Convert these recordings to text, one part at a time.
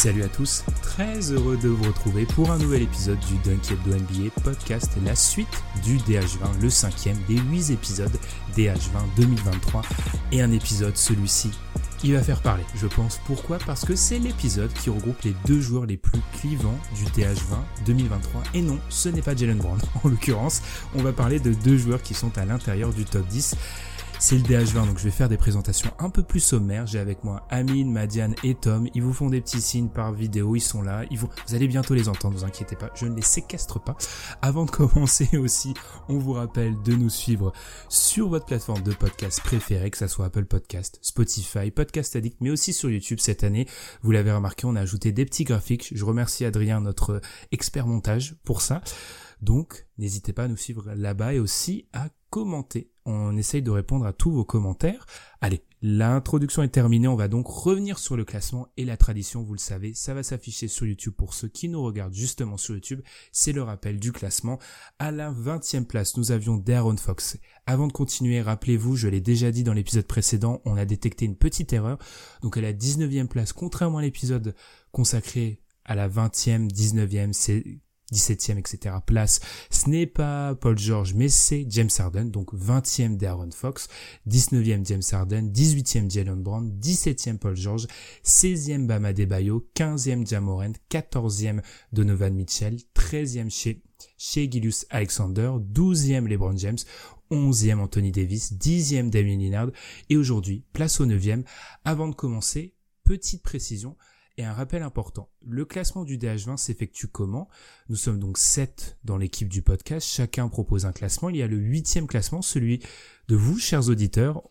Salut à tous, très heureux de vous retrouver pour un nouvel épisode du Dunk Hebdo NBA podcast, la suite du DH20, le cinquième des 8 épisodes DH20 2023 et un épisode celui-ci qui va faire parler, je pense. Pourquoi? Parce que c'est l'épisode qui regroupe les deux joueurs les plus clivants du DH20 2023 et non, ce n'est pas Jalen Brown en l'occurrence, on va parler de deux joueurs qui sont à l'intérieur du top 10 c'est le DH20, donc je vais faire des présentations un peu plus sommaires. J'ai avec moi Amine, Madiane et Tom. Ils vous font des petits signes par vidéo, ils sont là. Vous allez bientôt les entendre, ne vous inquiétez pas. Je ne les séquestre pas. Avant de commencer aussi, on vous rappelle de nous suivre sur votre plateforme de podcast préférée, que ce soit Apple Podcast, Spotify, Podcast Addict, mais aussi sur YouTube cette année. Vous l'avez remarqué, on a ajouté des petits graphiques. Je remercie Adrien, notre expert montage, pour ça. Donc, n'hésitez pas à nous suivre là-bas et aussi à commenter. On essaye de répondre à tous vos commentaires. Allez, l'introduction est terminée. On va donc revenir sur le classement et la tradition. Vous le savez, ça va s'afficher sur YouTube pour ceux qui nous regardent justement sur YouTube. C'est le rappel du classement. À la 20e place, nous avions Darren Fox. Avant de continuer, rappelez-vous, je l'ai déjà dit dans l'épisode précédent, on a détecté une petite erreur. Donc à la 19e place, contrairement à l'épisode consacré à la 20e, 19e, c'est 17e, etc. place. Ce n'est pas Paul George, mais c'est James Harden, donc 20e Darren Fox, 19e James Harden, 18e Jalen Brown, 17e Paul George, 16e Bama Debayo, 15e Jamorant, 14e Donovan Mitchell, 13e chez chez Gilius Alexander, 12e LeBron James, 11e Anthony Davis, 10e Damien Lillard, et aujourd'hui, place au 9e. Avant de commencer, petite précision, et un rappel important, le classement du DH20 s'effectue comment? Nous sommes donc 7 dans l'équipe du podcast, chacun propose un classement, il y a le huitième classement, celui de vous, chers auditeurs.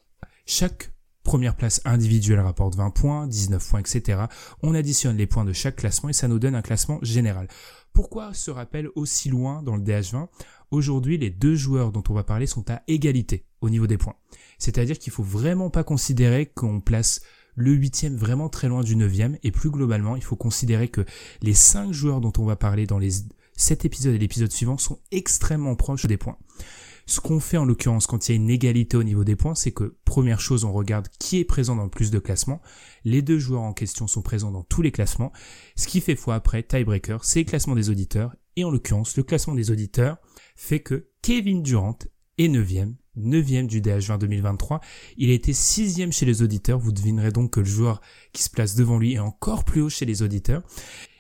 Chaque première place individuelle rapporte 20 points, 19 points, etc. On additionne les points de chaque classement et ça nous donne un classement général. Pourquoi ce rappel aussi loin dans le DH20 Aujourd'hui, les deux joueurs dont on va parler sont à égalité au niveau des points. C'est-à-dire qu'il faut vraiment pas considérer qu'on place le huitième vraiment très loin du neuvième, et plus globalement, il faut considérer que les cinq joueurs dont on va parler dans les sept épisodes et l'épisode suivant sont extrêmement proches des points. Ce qu'on fait en l'occurrence quand il y a une égalité au niveau des points, c'est que première chose, on regarde qui est présent dans le plus de classements. Les deux joueurs en question sont présents dans tous les classements. Ce qui fait foi après, tiebreaker, c'est le classement des auditeurs. Et en l'occurrence, le classement des auditeurs fait que Kevin Durant est neuvième 9e du DH20 2023. Il a été 6e chez les auditeurs. Vous devinerez donc que le joueur qui se place devant lui est encore plus haut chez les auditeurs.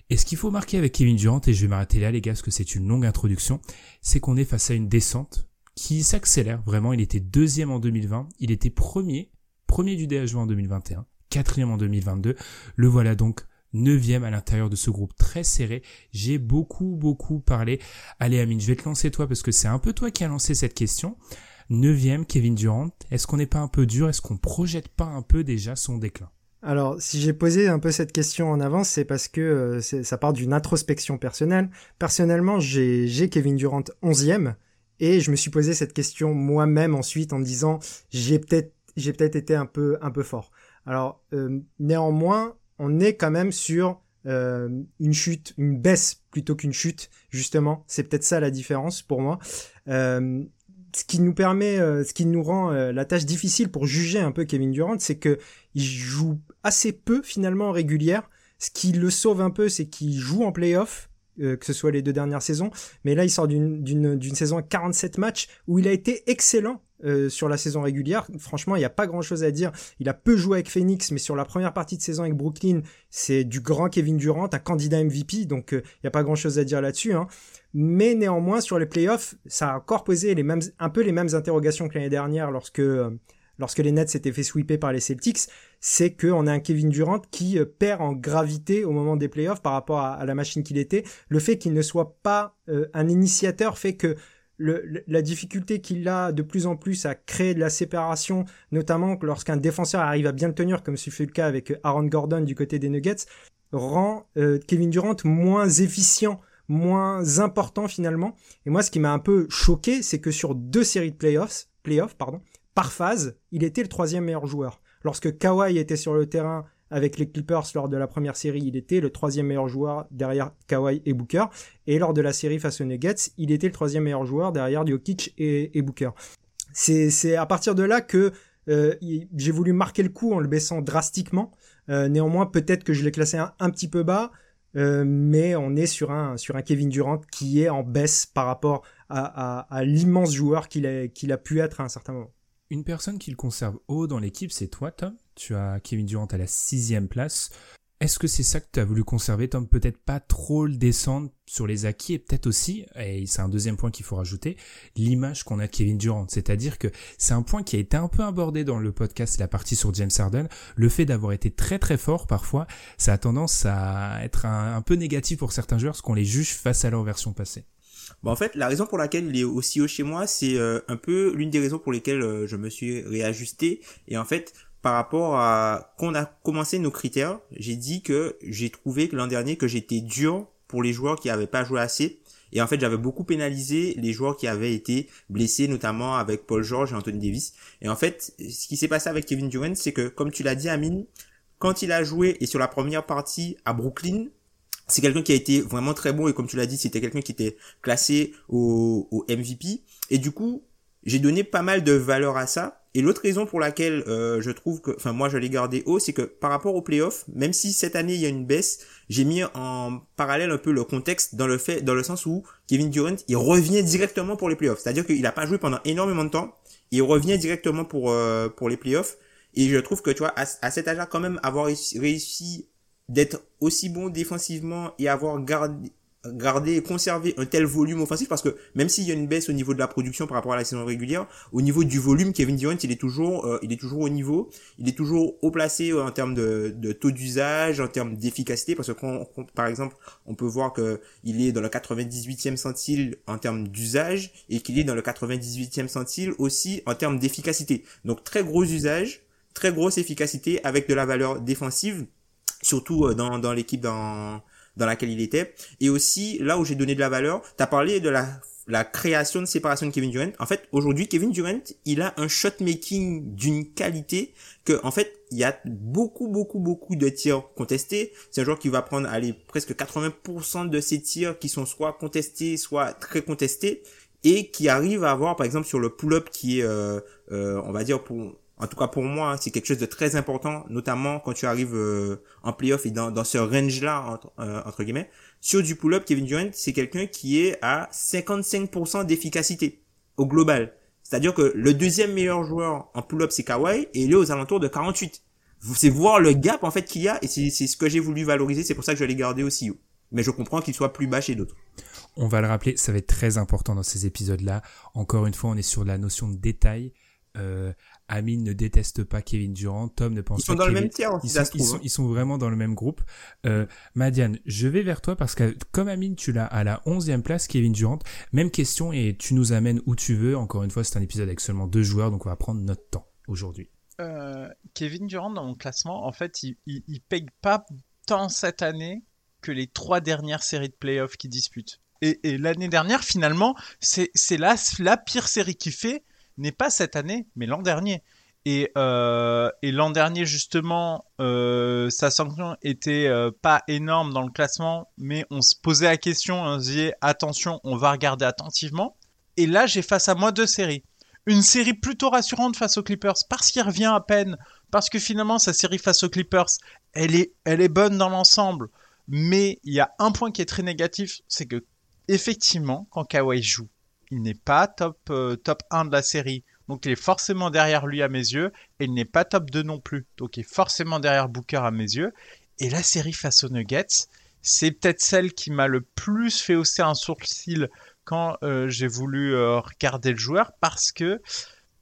Et ce qu'il faut marquer avec Kevin Durant, et je vais m'arrêter là les gars parce que c'est une longue introduction, c'est qu'on est face à une descente qui s'accélère vraiment. Il était deuxième en 2020, il était premier, premier du DH20 en 2021, quatrième en 2022. Le voilà donc neuvième à l'intérieur de ce groupe très serré. J'ai beaucoup, beaucoup parlé. Allez Amine, je vais te lancer toi parce que c'est un peu toi qui as lancé cette question. Neuvième, Kevin Durant. Est-ce qu'on n'est pas un peu dur? Est-ce qu'on projette pas un peu déjà son déclin? Alors, si j'ai posé un peu cette question en avance, c'est parce que euh, ça part d'une introspection personnelle. Personnellement, j'ai Kevin Durant 11e et je me suis posé cette question moi-même ensuite en me disant j'ai peut-être j'ai peut-être été un peu un peu fort. Alors euh, néanmoins, on est quand même sur euh, une chute, une baisse plutôt qu'une chute justement. C'est peut-être ça la différence pour moi ce qui nous permet, euh, ce qui nous rend euh, la tâche difficile pour juger un peu Kevin Durant, c'est que il joue assez peu finalement en régulière. Ce qui le sauve un peu, c'est qu'il joue en playoff, euh, que ce soit les deux dernières saisons. Mais là, il sort d'une saison à 47 matchs où il a été excellent euh, sur la saison régulière. Franchement, il n'y a pas grand-chose à dire. Il a peu joué avec Phoenix, mais sur la première partie de saison avec Brooklyn, c'est du grand Kevin Durant, un candidat MVP, donc euh, il n'y a pas grand-chose à dire là-dessus. Hein. Mais néanmoins, sur les playoffs, ça a encore posé un peu les mêmes interrogations que l'année dernière lorsque lorsque les Nets s'étaient fait sweeper par les Celtics, c'est qu'on a un Kevin Durant qui euh, perd en gravité au moment des playoffs par rapport à, la machine qu'il était. Le fait qu'il ne soit pas euh, un initiateur fait que le, la difficulté qu'il a de plus en plus à créer de la séparation, notamment lorsqu'un défenseur arrive à bien le tenir, comme ce fut le cas avec Aaron Gordon du côté des Nuggets, rend euh, Kevin Durant moins efficient, moins important finalement. Et moi, ce qui m'a un peu choqué, c'est que sur deux séries de playoffs, playoffs pardon, par phase, il était le troisième meilleur joueur. Lorsque Kawhi était sur le terrain avec les Clippers lors de la première série, il était le troisième meilleur joueur derrière Kawhi et Booker. Et lors de la série face aux Nuggets, il était le troisième meilleur joueur derrière Jokic et, Booker. C'est à partir de là que euh, j'ai voulu marquer le coup en le baissant drastiquement. Euh, néanmoins, peut-être que je l'ai classé un, petit peu bas, euh, mais on est sur un, Kevin Durant qui est en baisse par rapport à, l'immense joueur qu'il a, qu'il a pu être à un certain moment. Une personne qui le conserve haut dans l'équipe, c'est toi, Tom? Tu as Kevin Durant à la sixième place. Est-ce que c'est ça que tu as voulu conserver, Tom? Peut-être pas trop le descendre sur les acquis et peut-être aussi, et c'est un deuxième point qu'il faut rajouter, l'image qu'on a de Kevin Durant. C'est-à-dire que c'est un point qui a été un peu abordé dans le podcast, la partie sur James Harden. Le fait d'avoir été très très fort parfois, ça a tendance à être un, peu négatif pour certains joueurs parce qu'on les juge face à leur version passée. Bon, en fait, la raison pour laquelle il est aussi haut chez moi, c'est euh, un peu l'une des raisons pour lesquelles euh, je me suis réajusté. Et en fait, par rapport à quand on a commencé nos critères, j'ai dit que j'ai trouvé que l'an dernier que j'étais dur pour les joueurs qui avaient pas joué assez. Et en fait, j'avais beaucoup pénalisé les joueurs qui avaient été blessés, notamment avec Paul George et Anthony Davis. Et en fait, ce qui s'est passé avec Kevin Durant, c'est que, comme tu l'as dit, Amine, quand il a joué et sur la première partie à Brooklyn, c'est quelqu'un qui a été vraiment très bon et comme tu l'as dit, c'était quelqu'un qui était classé au, au MVP. Et du coup, j'ai donné pas mal de valeur à ça et l'autre raison pour laquelle euh, je trouve que, enfin moi je l'ai gardé haut, c'est que par rapport aux playoffs, même si cette année il y a une baisse, j'ai mis en parallèle un peu le contexte dans le fait, dans le sens où Kevin Durant il revient directement pour les playoffs, c'est-à-dire qu'il a pas joué pendant énormément de temps, il revient directement pour euh, pour les playoffs, et je trouve que tu vois à, cet âge-là quand même avoir réussi d'être aussi bon défensivement et avoir gardé garder conserver un tel volume offensif parce que même s'il y a une baisse au niveau de la production par rapport à la saison régulière, au niveau du volume, Kevin Durant il est toujours euh, il est toujours au niveau, il est toujours haut placé euh, en termes de, de taux d'usage, en termes d'efficacité parce que par exemple on peut voir que il est dans le 98e centile en termes d'usage et qu'il est dans le 98e centile aussi en termes d'efficacité. Donc très gros usage, très grosse efficacité avec de la valeur défensive surtout euh, dans, dans l'équipe dans dans laquelle il était. Et aussi, là où j'ai donné de la valeur, tu as parlé de la, création de séparation de Kevin Durant. En fait, aujourd'hui, Kevin Durant, il a un shot making d'une qualité que, en fait, il y a beaucoup, beaucoup, beaucoup de tirs contestés. C'est un joueur qui va prendre, aller presque 80% de ses tirs qui sont soit contestés, soit très contestés et qui arrive à avoir, par exemple, sur le pull-up qui est, euh, euh, on va dire, pour en tout cas pour moi, c'est quelque chose de très important, notamment quand tu arrives euh, en playoff et dans, dans ce range-là, entre, euh, entre guillemets. Sur du pull-up, Kevin Durant, c'est quelqu'un qui est à 55% d'efficacité au global. C'est-à-dire que le deuxième meilleur joueur en pull-up, c'est Kawhi, et il est aux alentours de 48. C'est voir le gap en fait qu'il y a, et c'est ce que j'ai voulu valoriser, c'est pour ça que je l'ai gardé aussi haut. Mais je comprends qu'il soit plus bas chez d'autres. On va le rappeler, ça va être très important dans ces épisodes-là. Encore une fois, on est sur la notion de détail. Euh, Amine ne déteste pas Kevin Durant, Tom ne pense pas. Ils sont dans le même tiers, ils, sont, ils, sont, ils sont vraiment dans le même groupe. Euh, Madiane, je vais vers toi parce que comme Amine, tu l'as à la onzième place, Kevin Durant. Même question et tu nous amènes où tu veux. Encore une fois, c'est un épisode avec seulement deux joueurs, donc on va prendre notre temps aujourd'hui. Euh, Kevin Durant dans mon classement, en fait, il, il, il paye pas tant cette année que les trois dernières séries de playoffs qu'il dispute. Et, et l'année dernière, finalement, c'est la, la pire série qu'il fait n'est pas cette année, mais l'an dernier. Et, euh, et l'an dernier, justement, euh, sa sanction était euh, pas énorme dans le classement, mais on se posait la question, on se disait attention, on va regarder attentivement. Et là, j'ai face à moi deux séries. Une série plutôt rassurante face aux Clippers, parce qu'il revient à peine, parce que finalement, sa série face aux Clippers, elle est, elle est bonne dans l'ensemble. Mais il y a un point qui est très négatif, c'est que effectivement, quand Kawhi joue, il n'est pas top, euh, top 1 de la série. Donc il est forcément derrière lui à mes yeux. Et il n'est pas top 2 non plus. Donc il est forcément derrière Booker à mes yeux. Et la série face aux Nuggets, c'est peut-être celle qui m'a le plus fait hausser un sourcil quand euh, j'ai voulu euh, regarder le joueur. Parce que,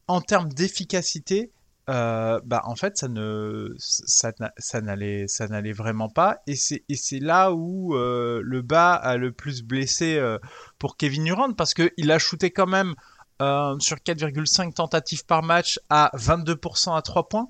en termes d'efficacité, euh, bah en fait ça ne ça, ça n'allait ça n'allait vraiment pas et c'est et c'est là où euh, le bas a le plus blessé euh, pour Kevin Durant parce que il a shooté quand même sur 4,5 tentatives par match à 22% à 3 points.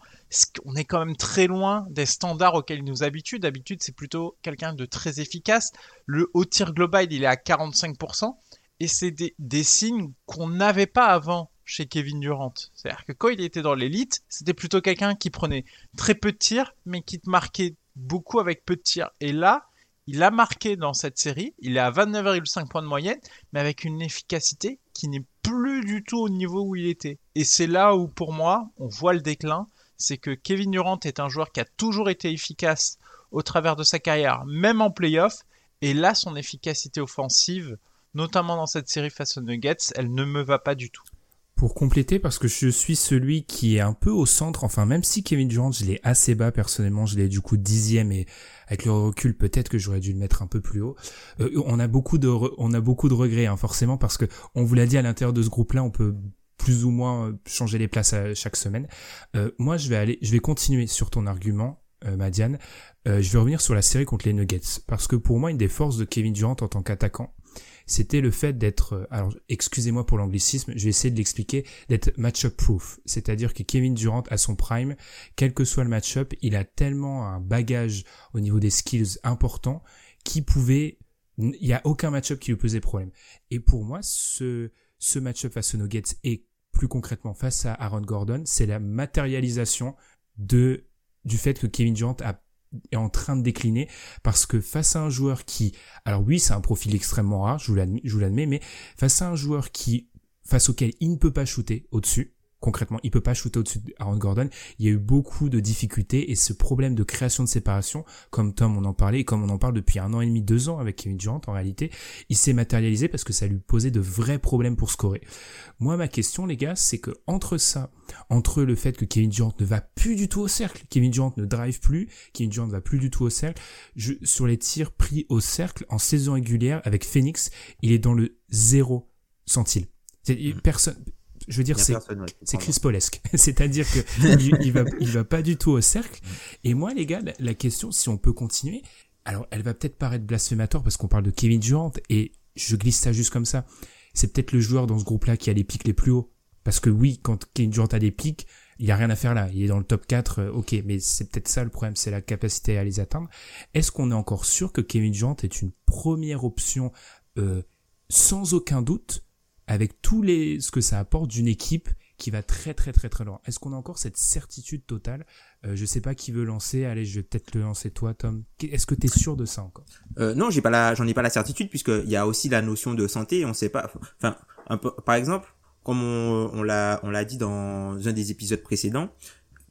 On est quand même très loin des standards auxquels il nous habitue. D'habitude, c'est plutôt quelqu'un de très efficace. Le haut tir global, il est à 45%. Et c'est des, des signes qu'on n'avait pas avant chez Kevin Durant. C'est-à-dire que quand il était dans l'élite, c'était plutôt quelqu'un qui prenait très peu de tirs, mais qui te marquait beaucoup avec peu de tirs. Et là, il a marqué dans cette série, il est à 29,5 points de moyenne, mais avec une efficacité qui n'est plus du tout au niveau où il était. Et c'est là où, pour moi, on voit le déclin. C'est que Kevin Durant est un joueur qui a toujours été efficace au travers de sa carrière, même en playoff. Et là, son efficacité offensive, notamment dans cette série face aux Nuggets, elle ne me va pas du tout. Pour compléter, parce que je suis celui qui est un peu au centre, enfin même si Kevin Durant, je l'ai assez bas personnellement, je l'ai du coup dixième et avec le recul peut-être que j'aurais dû le mettre un peu plus haut. Euh, on a beaucoup de on a beaucoup de regrets hein, forcément parce que on vous l'a dit à l'intérieur de ce groupe-là, on peut plus ou moins euh, changer les places à chaque semaine. Euh, moi, je vais aller, je vais continuer sur ton argument, Madiane. Je vais revenir sur la série contre les Nuggets parce que pour moi, une des forces de Kevin Durant en tant qu'attaquant, c'était le fait d'être, euh, alors excusez-moi pour l'anglicisme, je vais essayer de l'expliquer, d'être match-up proof. C'est-à-dire que Kevin Durant à son prime, quel que soit le match-up, il a tellement un bagage au niveau des skills important qu'il pouvait, il n'y a aucun match-up qui lui posait problème. Et pour moi, ce, ce match-up face aux Nuggets et plus concrètement face à Aaron Gordon, c'est la matérialisation de du fait que Kevin Durant a est en train de décliner parce que face à un joueur qui, alors oui, c'est un profil extrêmement rare, je vous l'admets, mais face à un joueur qui, face auquel il ne peut pas shooter au-dessus, concrètement, il peut pas shooter au-dessus d'Aaron Gordon. Il y a eu beaucoup de difficultés et ce problème de création de séparation, comme Tom on en parlait et comme on en parle depuis un an et demi, deux ans avec Kevin Durant en réalité, il s'est matérialisé parce que ça lui posait de vrais problèmes pour scorer. Moi, ma question, les gars, c'est que entre ça, entre le fait que Kevin Durant ne va plus du tout au cercle, Kevin Durant ne drive plus, Kevin Durant ne va plus du tout au cercle, je, sur les tirs pris au cercle en saison régulière avec Phoenix, il est dans le zéro centile. Personne, je veux dire, c'est c'est Chris Paulesque. C'est-à-dire que il, va il va pas du tout au cercle. Et moi, les gars, la, question, si on peut continuer, alors elle va peut-être paraître blasphématoire parce qu'on parle de Kevin Durant et je glisse ça juste comme ça. C'est peut-être le joueur dans ce groupe-là qui a les pics les plus hauts. Parce que oui, quand Kevin Durant a des pics, il y a rien à faire là. Il est dans le top 4, euh, ok, mais c'est peut-être ça le problème, c'est la capacité à les atteindre. Est-ce qu'on est encore sûr que Kevin Durant est une première option euh, sans aucun doute? Avec tous les ce que ça apporte d'une équipe qui va très très très très loin. Est-ce qu'on a encore cette certitude totale? Euh, Je sais pas qui veut lancer. Allez, je vais peut-être le lancer toi, Tom. Est-ce que tu es sûr de ça encore? Euh, Non, j'ai pas la, j'en ai pas la certitude puisque il y a aussi la notion de santé. On sait pas. Enfin, un peu, par exemple, comme on, on l'a on l'a dit dans un des épisodes précédents,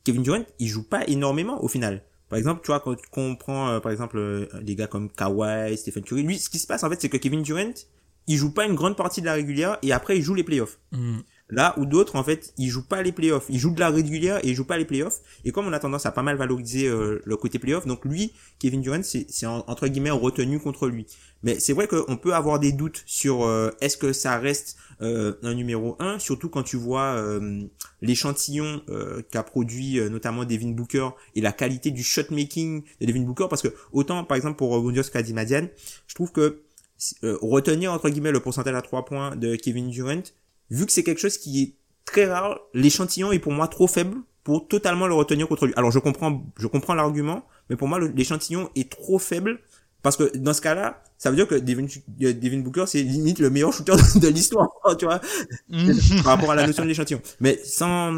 Kevin Durant, il joue pas énormément au final. Par exemple, tu vois, quand on prend, euh, par exemple, euh, des gars comme Kawhi, Stephen Curry, lui, ce qui se passe, en fait, c'est que Kevin Durant, il joue pas une grande partie de la régulière et après il joue les playoffs. Mm. Là où d'autres en fait, ils jouent pas les playoffs, ils jouent de la régulière et ils jouent pas les playoffs. Et comme on a tendance à pas mal valoriser euh, le côté playoff, donc lui, Kevin Durant, c'est entre guillemets retenu contre lui. Mais c'est vrai qu'on peut avoir des doutes sur euh, est-ce que ça reste euh, un numéro 1, surtout quand tu vois l'échantillon qu'a produit notamment Devin Booker et la qualité du shot making de Devin Booker, parce que autant par exemple pour rebondir sur ce qu'a dit Madiane, je trouve que euh, retenir entre guillemets le pourcentage à 3 points de Kevin Durant, vu que c'est quelque chose qui est très rare, l'échantillon est pour moi trop faible pour totalement le retenir contre lui. Alors je comprends, je comprends l'argument, mais pour moi l'échantillon est trop faible parce que dans ce cas-là, ça veut dire que Devin, euh, Devin Booker c'est limite le meilleur shooter de, l'histoire, tu vois, par rapport à la notion de l'échantillon. Mais sans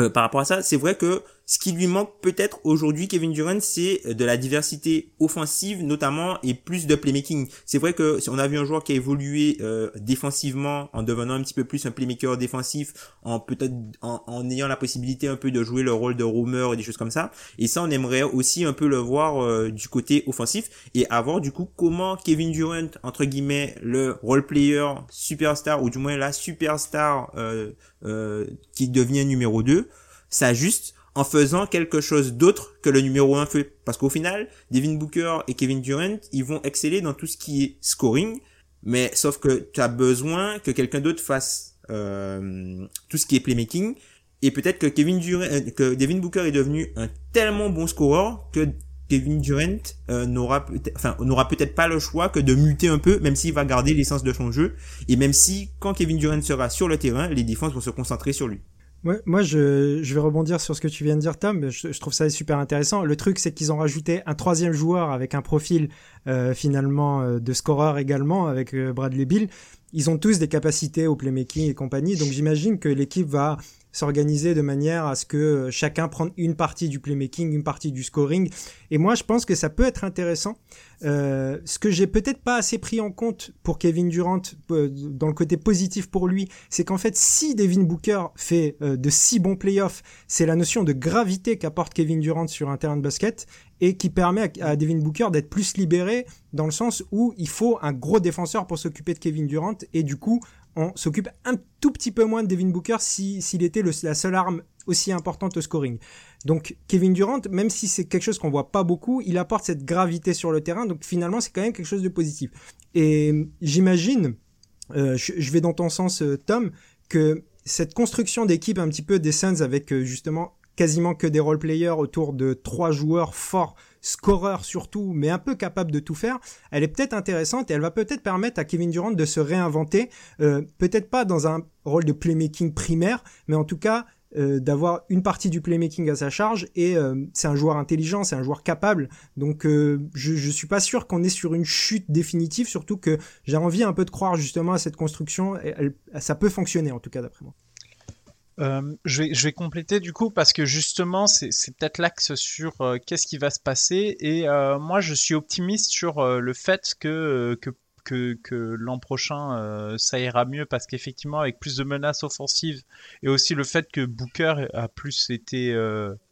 euh, par rapport à ça, c'est vrai que ce qui lui manque peut-être aujourd'hui, Kevin Durant, c'est de la diversité offensive notamment et plus de playmaking. C'est vrai que si on a vu un joueur qui a évolué euh, défensivement en devenant un petit peu plus un playmaker défensif, en peut-être en, ayant la possibilité un peu de jouer le rôle de roamer et des choses comme ça. Et ça, on aimerait aussi un peu le voir euh, du côté offensif et avoir du coup comment Kevin Durant entre guillemets le role player superstar ou du moins la superstar euh, qui devient numéro 2 s'ajuste en faisant quelque chose d'autre que le numéro 1 fait. Parce qu'au final, Devin Booker et Kevin Durant, ils vont exceller dans tout ce qui est scoring, mais sauf que tu as besoin que quelqu'un d'autre fasse euh, tout ce qui est playmaking. Et peut-être que Kevin Durant, euh, que Devin Booker est devenu un tellement bon scoreur que Kevin Durant euh, n'aura peut-être, enfin, n'aura peut-être pas le choix que de muter un peu, même s'il va garder l'essence de son jeu, et même si quand Kevin Durant sera sur le terrain, les défenses vont se concentrer sur lui. Moi, je, vais rebondir sur ce que tu viens de dire, Tom. Je, trouve ça super intéressant. Le truc, c'est qu'ils ont rajouté un troisième joueur avec un profil euh, finalement euh, de scoreur également, avec euh, Bradley Bill. Ils ont tous des capacités au playmaking et compagnie, donc j'imagine que l'équipe va s'organiser de manière à ce que chacun prenne une partie du playmaking, une partie du scoring. Et moi, je pense que ça peut être intéressant. Euh, ce que j'ai peut-être pas assez pris en compte pour Kevin Durant, euh, dans le côté positif pour lui, c'est qu'en fait, si Devin Booker fait euh, de si bons playoffs, c'est la notion de gravité qu'apporte Kevin Durant sur un terrain de basket et qui permet à, Devin Booker d'être plus libéré dans le sens où il faut un gros défenseur pour s'occuper de Kevin Durant et du coup on s'occupe un tout petit peu moins de Devin Booker s'il si, était la seule arme aussi importante au scoring. Donc Kevin Durant, même si c'est quelque chose qu'on voit pas beaucoup, il apporte cette gravité sur le terrain, donc finalement c'est quand même quelque chose de positif. Et j'imagine, euh, je, vais dans ton sens euh, Tom, que cette construction d'équipe un petit peu des Suns avec euh, justement quasiment que des role players autour de trois joueurs forts scoreur surtout, mais un peu capable de tout faire, elle est peut-être intéressante et elle va peut-être permettre à Kevin Durant de se réinventer, peut-être pas dans un rôle de playmaking primaire, mais en tout cas euh, d'avoir une partie du playmaking à sa charge et euh, c'est un joueur intelligent, c'est un joueur capable. Donc euh, je, je suis pas sûr qu'on est sur une chute définitive, surtout que j'ai envie un peu de croire justement à cette construction. Ça peut fonctionner en tout cas d'après moi. Je, vais, je vais compléter du coup parce que justement c'est peut-être l'axe sur qu'est-ce qui va se passer et moi je suis optimiste sur le fait que, que, que, que l'an prochain euh, ça ira mieux parce qu'effectivement avec plus de menaces offensives et aussi le fait que Booker a plus été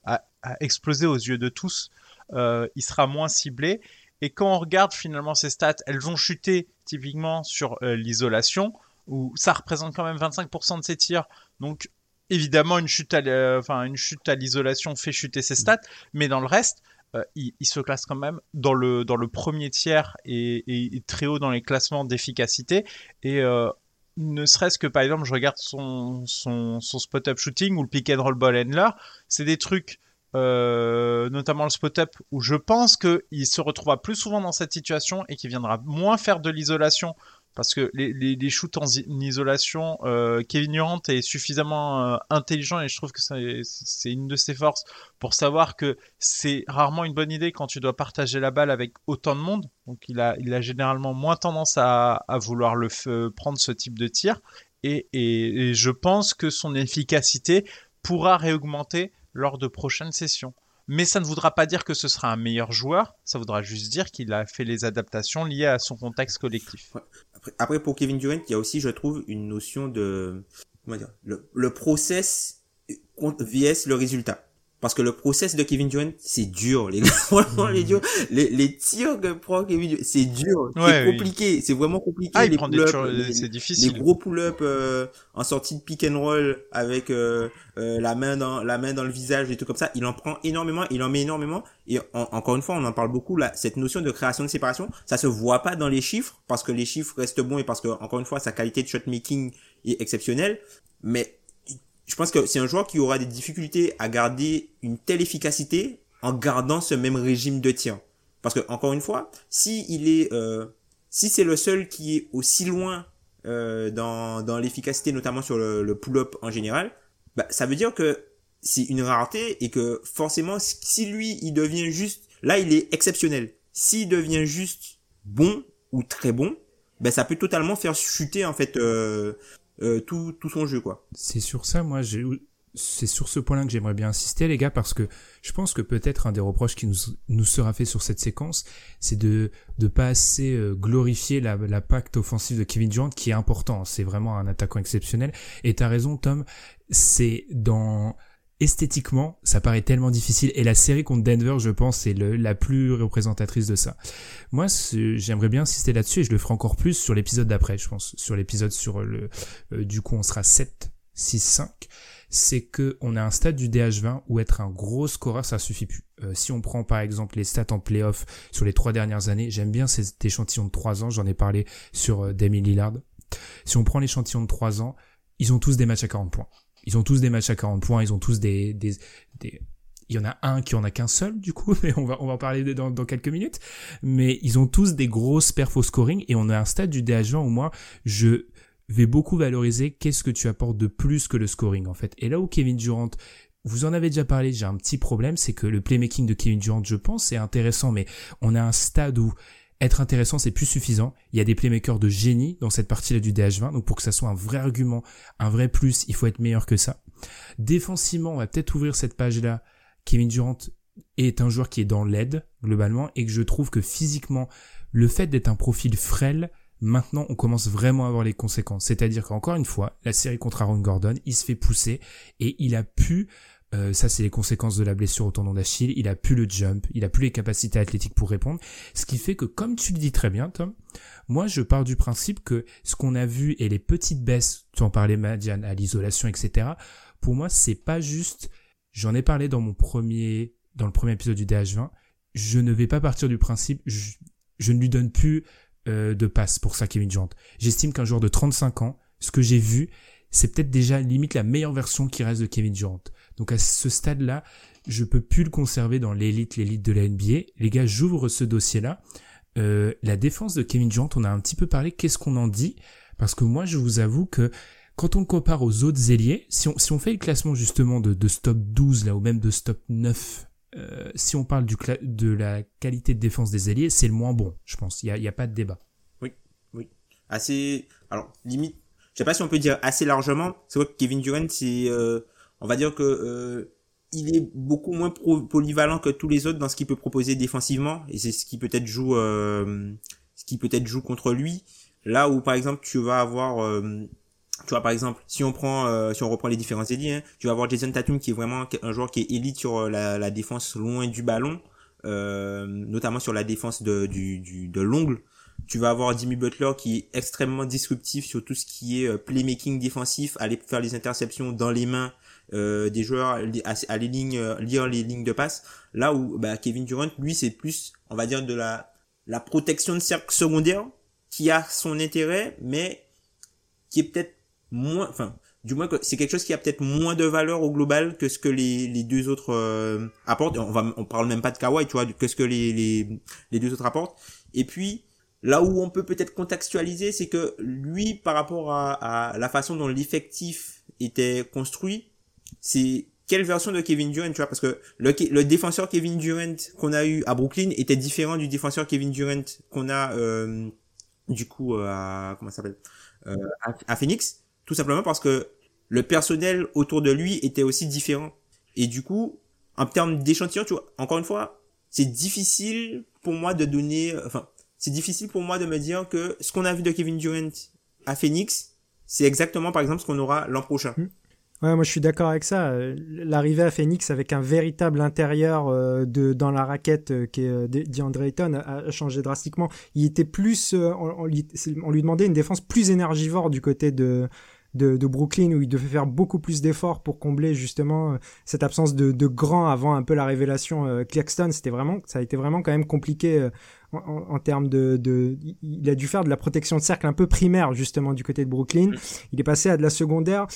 a, a, explosé aux yeux de tous il sera moins ciblé. Et quand on regarde finalement ces stats elles vont chuter typiquement sur l'isolation où ça représente quand même 25% de ses tirs. Donc évidemment une chute à enfin une chute à l'isolation fait chuter ses stats. Mais dans le reste euh, il, se classe quand même dans le dans le premier tiers et, très haut dans les classements d'efficacité. Et euh, ne serait-ce que par exemple je regarde son son, son spot up shooting ou le pick and roll ball handler c'est des trucs euh, notamment le spot-up, où je pense qu'il se retrouvera plus souvent dans cette situation et qu'il viendra moins faire de l'isolation parce que les, shoots en, isolation, euh, Kevin Durant est suffisamment euh, intelligent et je trouve que c'est une de ses forces pour savoir que c'est rarement une bonne idée quand tu dois partager la balle avec autant de monde. Donc il a, généralement moins tendance à, vouloir le prendre ce type de tir et, je pense que son efficacité pourra réaugmenter lors de prochaines sessions mais ça ne voudra pas dire que ce sera un meilleur joueur, ça voudra juste dire qu'il a fait les adaptations liées à son contexte collectif. Après, pour Kevin Durant, il y a aussi, je trouve, une notion de, comment dire, le, le process vs le résultat. Parce que le process de Kevin Durant, c'est dur, les gars. Vraiment, les, dur. les, les tirs que prend Kevin Durant, c'est dur. Ouais, c'est compliqué. Oui. C'est vraiment compliqué. Ah, les des c'est difficile. Les gros pull-up euh, en sortie de pick and roll avec euh, euh, la main dans la main dans le visage et tout comme ça. Il en prend énormément. Il en met énormément. Et en, encore une fois, on en parle beaucoup. Là, cette notion de création de séparation, ça se voit pas dans les chiffres parce que les chiffres restent bons et parce que encore une fois, sa qualité de shot making est exceptionnelle. Mais je pense que c'est un joueur qui aura des difficultés à garder une telle efficacité en gardant ce même régime de tir. Parce que encore une fois, si il est, euh, si c'est le seul qui est aussi loin euh, dans, dans l'efficacité, notamment sur le, le pull-up en général, bah, ça veut dire que c'est une rareté et que forcément, si lui, il devient juste, là, il est exceptionnel. S'il devient juste bon ou très bon, ben ça peut totalement faire chuter en fait euh, euh, tout, tout son jeu quoi. C'est sur ça moi j'ai c'est sur ce point-là que j'aimerais bien insister les gars parce que je pense que peut-être un des reproches qui nous, nous sera fait sur cette séquence c'est de de pas assez euh, glorifier la, la pacte offensif de Kevin Durant qui est important c'est vraiment un attaquant exceptionnel et t'as raison Tom c'est dans esthétiquement, ça paraît tellement difficile. Et la série contre Denver, je pense, c'est la plus représentatrice de ça. Moi, j'aimerais bien insister là-dessus et je le ferai encore plus sur l'épisode d'après, je pense. Sur l'épisode sur le... Euh, du coup, on sera 7, 6, 5. C'est que on a un stade du DH20 où être un gros scoreur, ça suffit plus. Euh, si on prend par exemple les stats en playoff sur les trois dernières années, j'aime bien cet échantillon de 3 ans, j'en ai parlé sur euh, Lillard. Si on prend l'échantillon de 3 ans, ils ont tous des matchs à 40 points ils ont tous des matchs à 40 points, ils ont tous des, des, des il y en a un qui en a qu'un seul du coup, mais on va on va en parler dans, dans quelques minutes. Mais ils ont tous des grosses perfs scoring et on a un stade du DH20 où moi je vais beaucoup valoriser qu'est-ce que tu apportes de plus que le scoring en fait. Et là où Kevin Durant vous en avez déjà parlé, j'ai un petit problème, c'est que le playmaking de Kevin Durant, je pense, c'est intéressant, mais on a un stade où être intéressant, c'est plus suffisant. Il y a des playmakers de génie dans cette partie-là du DH20, donc pour que ça soit un vrai argument, un vrai plus, il faut être meilleur que ça. Défensivement, on va peut-être ouvrir cette page-là. Kevin Durant est un joueur qui est dans l'aide, globalement, et que je trouve que physiquement, le fait d'être un profil frêle, maintenant on commence vraiment à avoir les conséquences. C'est-à-dire qu'encore une fois, la série contre Aaron Gordon, il se fait pousser et il a pu euh, ça, c'est les conséquences de la blessure au tendon d'Achille. Il a plus le jump, il a plus les capacités athlétiques pour répondre. Ce qui fait que, comme tu le dis très bien, Tom, moi, je pars du principe que ce qu'on a vu et les petites baisses, tu en parlais, Madiane, à l'isolation, etc. Pour moi, c'est pas juste. J'en ai parlé dans mon premier, dans le premier épisode du DH20. Je ne vais pas partir du principe. Je, ne lui donne plus euh, de passe pour ça, Kevin Durant. J'estime qu'un joueur de 35 ans, ce que j'ai vu, c'est peut-être déjà limite la meilleure version qui reste de Kevin Durant. Donc à ce stade-là, je peux plus le conserver dans l'élite, l'élite de la NBA. Les gars, j'ouvre ce dossier-là. Euh, la défense de Kevin Durant, on a un petit peu parlé. Qu'est-ce qu'on en dit? Parce que moi, je vous avoue que quand on compare aux autres ailiers, si on, si on fait le classement justement de, de stop 12 là ou même de stop 9, euh, si on parle du de la qualité de défense des ailiers, c'est le moins bon, je pense. Il y a, a pas de débat. Oui, oui. Assez. Alors limite, je sais pas si on peut dire assez largement. C'est vrai que Kevin Durant, c'est euh, on va dire que euh, il est beaucoup moins polyvalent que tous les autres dans ce qu'il peut proposer défensivement et c'est ce qui peut-être joue euh, ce qui peut-être joue contre lui. Là où par exemple tu vas avoir euh, tu vois par exemple si on prend si on reprend les différents élites hein, tu vas avoir Jason Tatum qui est vraiment un joueur qui est élite sur la, défense loin du ballon notamment sur la défense de du de l'ongle tu vas avoir Jimmy Butler qui est extrêmement disruptif sur tout ce qui est playmaking défensif aller faire les interceptions dans les mains euh, des joueurs à, les lignes, euh, lire les lignes de passe. Là où bah, Kevin Durant, lui, c'est plus, on va dire, de la, la protection de cercle secondaire qui a son intérêt, mais qui est peut-être moins, enfin, du moins que c'est quelque chose qui a peut-être moins de valeur au global que ce que les, les deux autres euh, apportent. On va, on parle même pas de Kawhi, tu vois, que ce que les, les, les deux autres apportent. Et puis, là où on peut peut-être contextualiser, c'est que lui, par rapport à, à la façon dont l'effectif était construit, c'est quelle version de Kevin Durant, tu vois, parce que le, le défenseur Kevin Durant qu'on a eu à Brooklyn était différent du défenseur Kevin Durant qu'on a euh, du coup euh, à comment s'appelle euh, à, Phoenix, tout simplement parce que le personnel autour de lui était aussi différent. Et du coup, en termes d'échantillon, tu vois, encore une fois, c'est difficile pour moi de donner, enfin, c'est difficile pour moi de me dire que ce qu'on a vu de Kevin Durant à Phoenix, c'est exactement par exemple ce qu'on aura l'an prochain. Ouais, moi je suis d'accord avec ça. L'arrivée à Phoenix avec un véritable intérieur euh, de dans la raquette euh, qui est euh, DeAndre Ayton a, changé drastiquement. Il était plus, on, lui, on, lui, demandait une défense plus énergivore du côté de, de, de Brooklyn où il devait faire beaucoup plus d'efforts pour combler justement cette absence de, de grand avant un peu la révélation Claxton. C'était vraiment, ça a été vraiment quand même compliqué en, en, termes de, de, il a dû faire de la protection de cercle un peu primaire justement du côté de Brooklyn. Il est passé à de la secondaire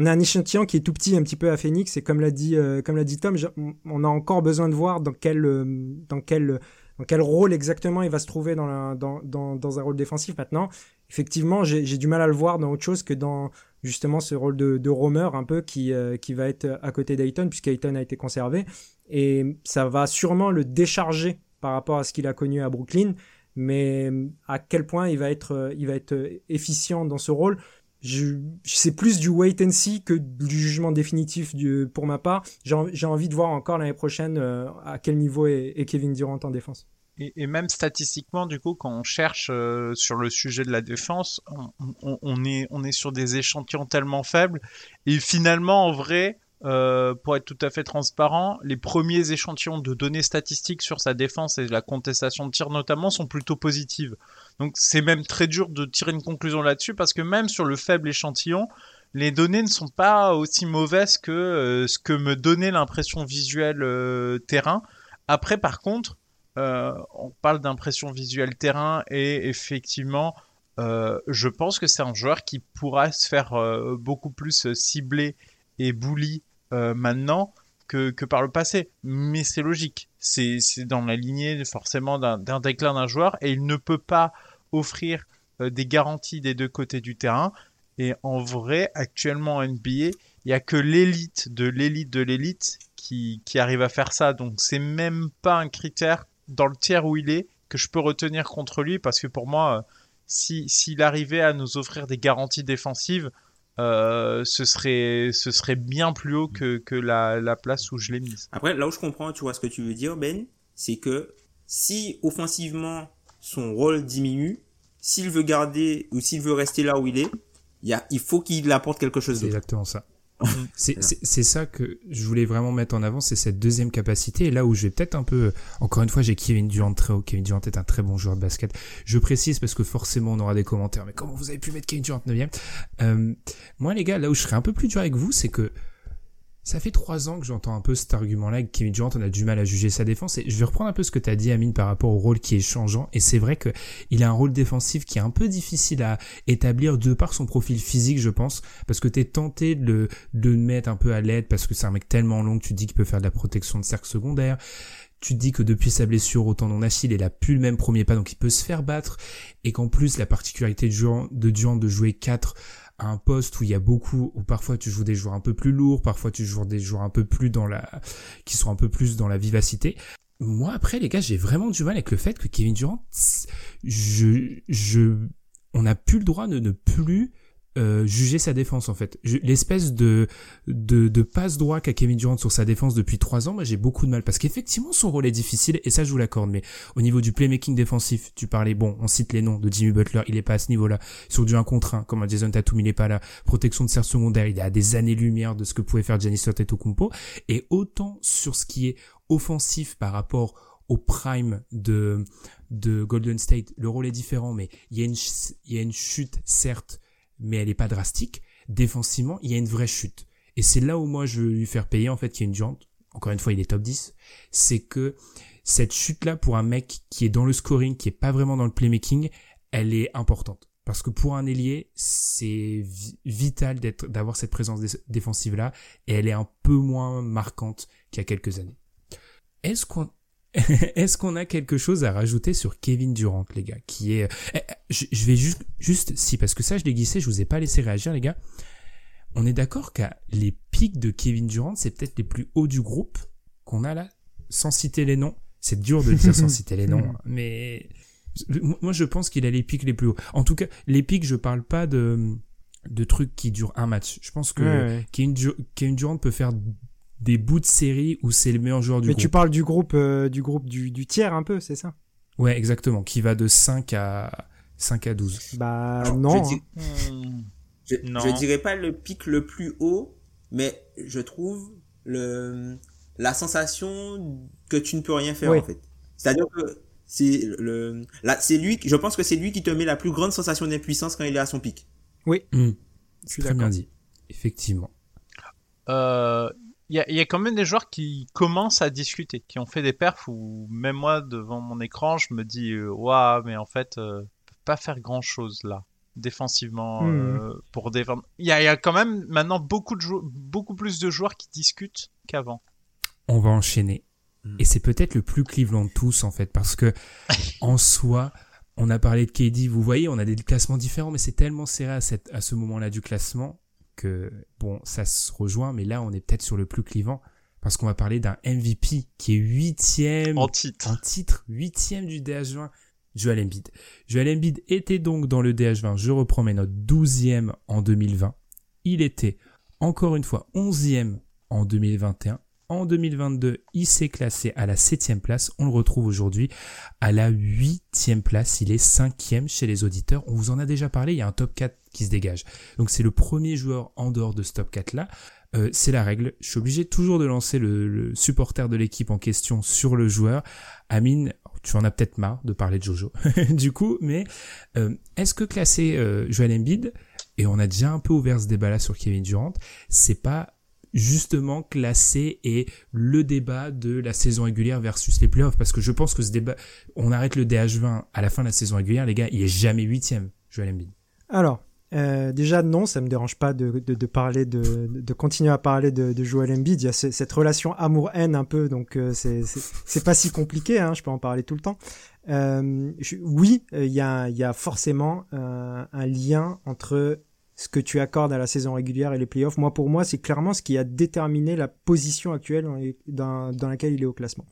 on a un échantillon qui est tout petit un petit peu à Phoenix et comme l'a dit euh, comme l'a dit Tom, on a encore besoin de voir dans quel euh, dans quel dans quel rôle exactement il va se trouver dans, dans, dans, dans, un rôle défensif maintenant. Effectivement, j'ai du mal à le voir dans autre chose que dans justement ce rôle de, de roamer un peu qui, euh, qui va être à côté d'Ayton puisqu'Ayton a été conservé. Et ça va sûrement le décharger par rapport à ce qu'il a connu à Brooklyn. Mais à quel point il va être, il va être efficient dans ce rôle, c'est plus du wait and see que du jugement définitif du, pour ma part. J'ai envie de voir encore l'année prochaine euh, à quel niveau est, Kevin Durant en défense. Et, et, même statistiquement, du coup, quand on cherche euh, sur le sujet de la défense, on, on, est, on est sur des échantillons tellement faibles. Et finalement, en vrai, euh, pour être tout à fait transparent, les premiers échantillons de données statistiques sur sa défense et la contestation de tir notamment sont plutôt positives. Donc c'est même très dur de tirer une conclusion là-dessus parce que même sur le faible échantillon, les données ne sont pas aussi mauvaises que euh, ce que me donnait l'impression visuelle euh, terrain. Après, par contre, on parle d'impression visuelle terrain et effectivement, je pense que c'est un joueur qui pourra se faire beaucoup plus cibler et bully euh, maintenant que, que par le passé. Mais c'est logique. C'est dans la lignée forcément d'un déclin d'un joueur et il ne peut pas offrir euh, des garanties des deux côtés du terrain. Et en vrai, actuellement en NBA, il y a que l'élite de l'élite de l'élite qui, qui arrive à faire ça. Donc c'est même pas un critère dans le tiers où il est que je peux retenir contre lui parce que pour moi, euh, si s'il arrivait à nous offrir des garanties défensives, euh, ce serait ce serait bien plus haut que, que la, la place où je l'ai mise. Après, là où je comprends, tu vois ce que tu veux dire, Ben, c'est que si offensivement son rôle diminue, s'il veut garder ou s'il veut rester là où il est, il y a, il faut qu'il apporte quelque chose C'est exactement ça. C'est ça que je voulais vraiment mettre en avant, c'est cette deuxième capacité. Et là où je vais peut-être un peu, encore une fois, j'ai Kevin Durant très haut. Kevin Durant est un très bon joueur de basket. Je précise parce que forcément on aura des commentaires. Mais comment vous avez pu mettre Kevin Durant 9 euh, Moi les gars, là où je serais un peu plus dur avec vous, c'est que ça fait trois ans que j'entends un peu cet argument-là que Kevin Durant on a du mal à juger sa défense. Et je vais reprendre un peu ce que tu dit, Amine, par rapport au rôle qui est changeant. Et c'est vrai que il a un rôle défensif qui est un peu difficile à établir de par son profil physique, je pense, parce que t'es tenté de le, de le mettre un peu à l'aide parce que c'est un mec tellement long que tu dis qu'il peut faire de la protection de cercle secondaire. Tu te dis que depuis sa blessure au tendon d'Achille, il a plus le même premier pas, donc il peut se faire battre. Et qu'en plus, la particularité de Durant de, Durant de jouer 4 à un poste où il y a beaucoup, où parfois tu joues des joueurs un peu plus lourds, parfois tu joues des joueurs un peu plus dans la, qui sont un peu plus dans la vivacité. Moi, après, les gars, j'ai vraiment du mal avec le fait que Kevin Durant, je, je, on n'a plus le droit de ne plus euh, juger sa défense en fait. L'espèce de, de de passe droit qu'a Kevin Durant sur sa défense depuis trois ans, moi j'ai beaucoup de mal parce qu'effectivement son rôle est difficile et ça je vous l'accorde. Mais au niveau du playmaking défensif, tu parlais bon, on cite les noms de Jimmy Butler, il est pas à ce niveau-là. Sur du 1 contre 1, comme un Jason Tatum, il est pas là. Protection de serre secondaire, il est à des années-lumière de ce que pouvait faire Giannis Antetokounmpo. Et autant sur ce qui est offensif par rapport au prime de de Golden State, le rôle est différent, mais il y a une il y a une chute certes mais elle est pas drastique. Défensivement, il y a une vraie chute. Et c'est là où moi je veux lui faire payer en fait qu'il y a une Durant. Encore une fois, il est top 10. C'est que cette chute-là pour un mec qui est dans le scoring, qui est pas vraiment dans le playmaking, elle est importante. Parce que pour un ailier, c'est vi- vital d'être, d'avoir cette présence dé- défensive-là, et elle est un peu moins marquante qu'il y a quelques années. Est-ce qu'on, est-ce qu'on a quelque chose à rajouter sur Kevin Durant, les gars, qui est, eh, eh, je, vais juste, juste, si, parce que ça, je l'ai glissé, je vous ai pas laissé réagir, les gars. On est d'accord qu'à les pics de Kevin Durant, c'est peut-être les plus hauts du groupe qu'on a là, sans citer les noms. C'est dur de le dire sans citer les noms, mais moi, je pense qu'il a les pics les plus hauts. En tout cas, les pics, je parle pas de, de trucs qui durent un match. Je pense que Ouais, ouais. Kevin Durant peut faire des bouts de série où c'est le meilleur joueur du Mais groupe. tu parles du groupe, euh, du groupe du, du tiers un peu, c'est ça? Ouais, exactement. Qui va de 5 à, 5 à 12. Bah Alors, non. je dis- hein. Hmm. Je, Non. je dirais pas le pic le plus haut, mais je trouve le la sensation que tu ne peux rien faire Oui. en fait. C'est-à-dire que c'est le là c'est lui qui- je pense que c'est lui qui te met la plus grande sensation d'impuissance quand il est à son pic. Hmm. Je C'est très bien dit. Effectivement. Euh, Il y, a, il y a quand même des joueurs qui commencent à discuter, qui ont fait des perfs où même moi devant mon écran je me dis waouh mais en fait euh, peut pas faire grand chose là défensivement Mhm. euh, pour défendre. Il y a, il y a quand même maintenant beaucoup de beaucoup plus de joueurs qui discutent qu'avant. On va enchaîner. Mm. Et c'est peut-être le plus Cleveland de tous, en fait, parce que, en soi, on a parlé de KD, vous voyez, on a des classements différents, mais c'est tellement serré à, cette, à ce moment-là du classement que, bon, ça se rejoint, mais là, on est peut-être sur le plus clivant, parce qu'on va parler d'un MVP qui est huitième En titre. en titre, huitième du DH20, Joel Embiid. Joel Embiid était donc dans le DH20, je reprends mes notes, douzième en 2020. Il était, encore une fois, onzième en 2021. En 2022, il s'est classé à la septième place. On le retrouve aujourd'hui à la huitième place. Il est cinquième chez les auditeurs. On vous en a déjà parlé. Il y a un top 4 qui se dégage. Donc c'est le premier joueur en dehors de ce top 4 là. Euh, c'est la règle. Je suis obligé toujours de lancer le, le supporter de l'équipe en question sur le joueur. Amine, tu en as peut-être marre de parler de Jojo. du coup, mais euh, est-ce que classer euh, Joel Embiid, et on a déjà un peu ouvert ce débat-là sur Kevin Durant, c'est pas justement classer et le débat de la saison régulière versus les playoffs parce que je pense que ce débat on arrête le DH20 à la fin de la saison régulière les gars il est jamais huitième Joel Embiid Alors, Euh, déjà non, ça me dérange pas de, parler de, continuer à parler de, de Joel Embiid. Il y a ce- cette relation amour-haine un peu, donc euh, c'est pas si compliqué. Hein, je peux en parler tout le temps. Euh, oui, euh, il y a y a forcément un lien entre ce que tu accordes à la saison régulière et les playoffs. Moi, pour moi, c'est clairement ce qui a déterminé la position actuelle dans, laquelle il est au classement.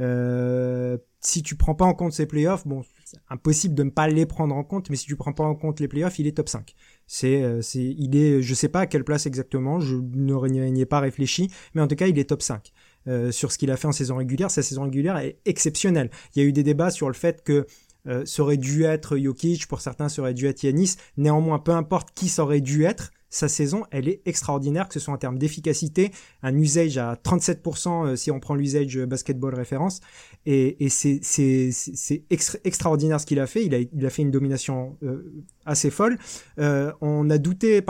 Euh, si tu prends pas en compte ces playoffs, bon, impossible de ne pas les prendre en compte, mais si tu prends pas en compte les playoffs, il est top 5. C'est, euh, c'est, il est, je sais pas à quelle place exactement, je n'y ai pas réfléchi, mais en tout cas, il est top 5. Euh, sur ce qu'il a fait en saison régulière, sa saison régulière est exceptionnelle. Il y a eu des débats sur le fait que euh, ça dû être Jokic, pour certains ça aurait dû être Yanis. Néanmoins, peu importe qui ça aurait dû être, sa saison, elle est extraordinaire, que ce soit en termes d'efficacité, un usage à 37% euh, si on prend l'usage basketball référence, et, c'est c'est c'est c'est extra- extraordinaire ce qu'il a fait. Il a fait une domination euh, assez folle. Euh, on a douté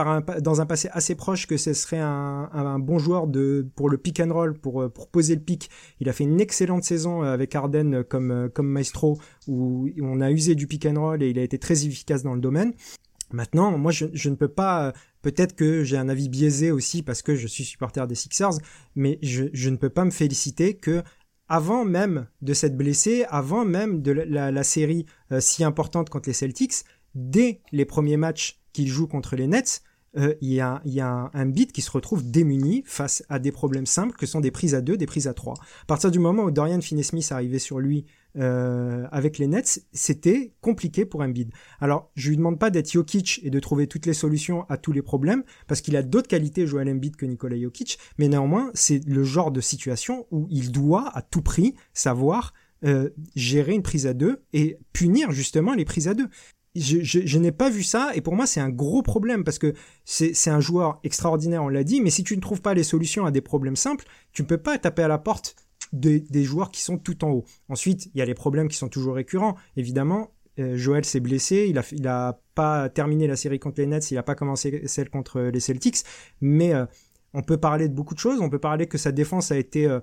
dans un passé assez proche que ce serait un, bon joueur pour le pick and roll pour euh, poser le pick. Il a fait une excellente saison euh, avec Arden euh, euh, comme maestro où on a usé du pick and roll et il a été très efficace dans le domaine. Maintenant, moi, je, ne peux pas. euh, Peut-être que j'ai un avis biaisé aussi parce que je suis supporter des Sixers, mais je, ne peux pas me féliciter que avant même de s'être blessé, avant même de la série euh, si importante contre les Celtics, dès les premiers matchs qu'il joue contre les Nets, euh, il y a, y a un, un qui se retrouve démuni face à des problèmes simples que sont des prises à deux, des prises à trois. À partir du moment où Dorian Finney-Smith arrivait sur lui euh, avec les Nets, c'était compliqué pour Embiid. Alors, je lui demande pas d'être Jokic et de trouver toutes les solutions à tous les problèmes, parce qu'il a d'autres qualités, Joel Embiid, que Nikola Jokic, mais néanmoins, c'est le genre de situation où il doit à tout prix savoir euh, gérer une prise à deux et punir justement les prises à deux. Je, n'ai pas vu ça et pour moi c'est un gros problème parce que c'est un joueur extraordinaire on l'a dit mais si tu ne trouves pas les solutions à des problèmes simples tu ne peux pas taper à la porte des, des joueurs qui sont tout en haut. Ensuite il y a les problèmes qui sont toujours récurrents évidemment euh, Joël s'est blessé, il a, il a pas terminé la série contre les Nets, il a pas commencé celle contre les Celtics, mais euh, on peut parler de beaucoup de choses, on peut parler que sa défense a été euh,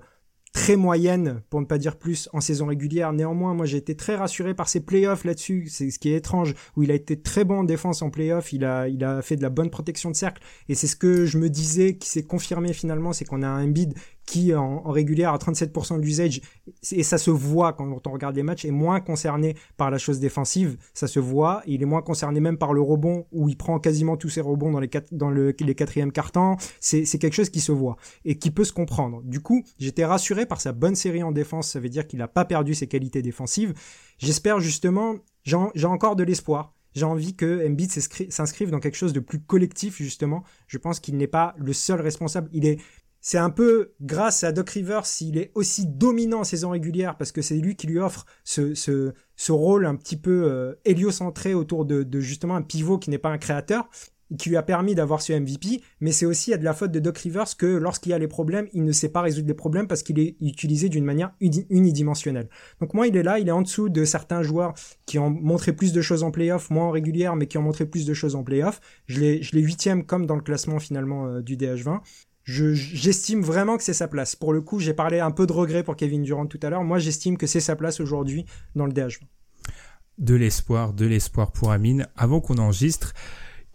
très moyenne, pour ne pas dire plus, en saison régulière. Néanmoins, moi j'ai été très rassuré par ses playoffs là-dessus, c'est ce qui est étrange, où il a été très bon en défense en playoffs, il a, il a fait de la bonne protection de cercle, et c'est ce que je me disais qui s'est confirmé finalement, c'est qu'on a un Embiid qui en, en régulière à 37% de l'usage et ça se voit quand on regarde les matchs est moins concerné par la chose défensive. Ça se voit. Il est moins concerné même par le rebond où il prend quasiment tous ses rebonds dans les dans le, les quatrièmes cartons. C'est quelque chose qui se voit et qui peut se comprendre. Du coup j'étais rassuré par sa bonne série en défense. Ça veut dire qu'il n'a pas perdu ses qualités défensives. J'espère justement j'ai encore de l'espoir. J'ai envie que Embiid s'inscri- s'inscrive dans quelque chose de plus collectif justement. Je pense qu'il n'est pas le seul responsable. Il est c'est un peu grâce à Doc Rivers s'il est aussi dominant en saison régulière parce que c'est lui qui lui offre ce, ce, ce rôle un petit peu euh, héliocentré autour de, de justement un pivot qui n'est pas un créateur qui lui a permis d'avoir ce MVP, mais c'est aussi à de la faute de Doc Rivers que lorsqu'il y a les problèmes, il ne sait pas résoudre les problèmes parce qu'il est utilisé d'une manière uni- unidimensionnelle. Donc moi, il est là, il est en dessous de certains joueurs qui ont montré plus de choses en playoff, moins en régulière, mais qui ont montré plus de choses en playoff. Je l'ai huitième comme dans le classement finalement euh, du DH20 je- j'estime vraiment que c'est sa place. Pour le coup, j'ai parlé un peu de regret pour Kevin Durant tout à l'heure. Moi, j'estime que c'est sa place aujourd'hui dans le DH20. De l'espoir, de l'espoir pour Amine. Avant qu'on enregistre,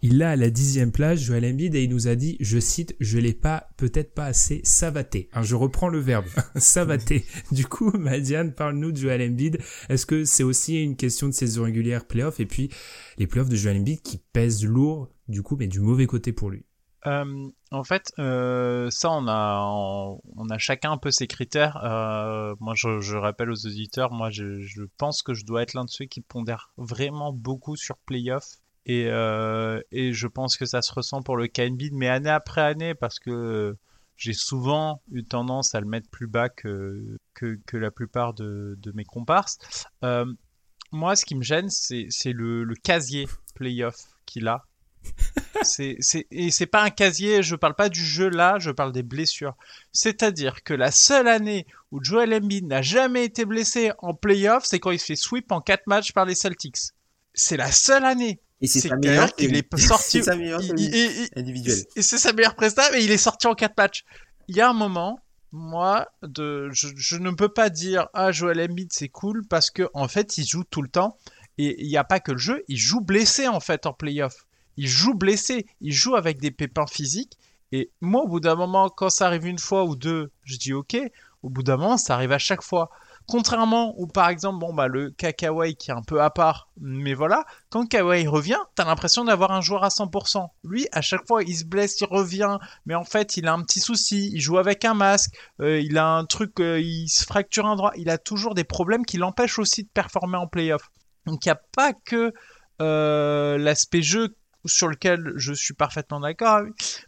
il a à la dixième place Joel Embiid et il nous a dit, je cite, je l'ai pas, peut-être pas assez savaté. Hein, je reprends le verbe, savaté. Du coup, Madiane, parle-nous de Joel Embiid. Est-ce que c'est aussi une question de saison régulière playoff et puis les playoffs de Joel Embiid qui pèsent lourd, du coup, mais du mauvais côté pour lui? Euh, en fait, euh, ça, on a, on, a chacun un peu ses critères. Euh, moi, je, rappelle aux auditeurs, moi, je, pense que je dois être l'un de ceux qui pondèrent vraiment beaucoup sur playoff. Et, je pense que ça se ressent pour le KNB, mais année après année, parce que j'ai souvent eu tendance à le mettre plus bas que, que, la plupart de, mes comparses. Moi, ce qui me gêne, c'est le, le casier playoff qu'il a. C'est, c'est, et c'est pas un casier, je parle pas du jeu là, je parle des blessures. C'est-à-dire que la seule année où Joel Embiid n'a jamais été blessé en playoff, c'est quand il se fait sweep en 4 matchs par les Celtics. C'est la seule année. Et c'est C'est sa meilleure qu'il est sorti- C'est sa meilleure Il- individuelle. et c'est sa meilleure presta, mais il est sorti en 4 matchs. Il y a un moment, moi, de, je, je ne peux pas dire ah Joel Embiid c'est cool parce que en fait il joue tout le temps et il n'y a pas que le jeu, il joue blessé en fait en playoff. Il joue blessé, il joue avec des pépins physiques. Et moi, au bout d'un moment, quand ça arrive une fois ou deux, je dis ok. Au bout d'un moment, ça arrive à chaque fois. Contrairement ou par exemple, bon bah le Kakawai qui est un peu à part, mais voilà, quand Kawhi revient, t'as l'impression d'avoir un joueur à 100%. Lui, à chaque fois, il se blesse, il revient, mais en fait, il a un petit souci, il joue avec un masque, euh, il a un truc, euh, il se fracture un droit, il a toujours des problèmes qui l'empêchent aussi de performer en playoff. Donc il n'y a pas que euh, l'aspect jeu sur lequel je suis parfaitement d'accord,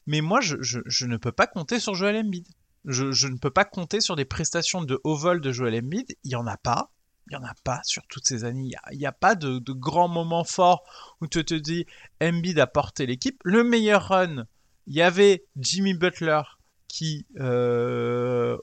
mais moi, je, ne peux pas compter sur Joel Embiid. Je, ne peux pas compter sur des prestations de haut vol de Joel Embiid. Il n'y en a pas. Il n'y en a pas sur toutes ces années. Il n'y a, pas de, grands moments forts où tu te dis Embiid a porté l'équipe. Le meilleur run, il y avait Jimmy Butler qui euh,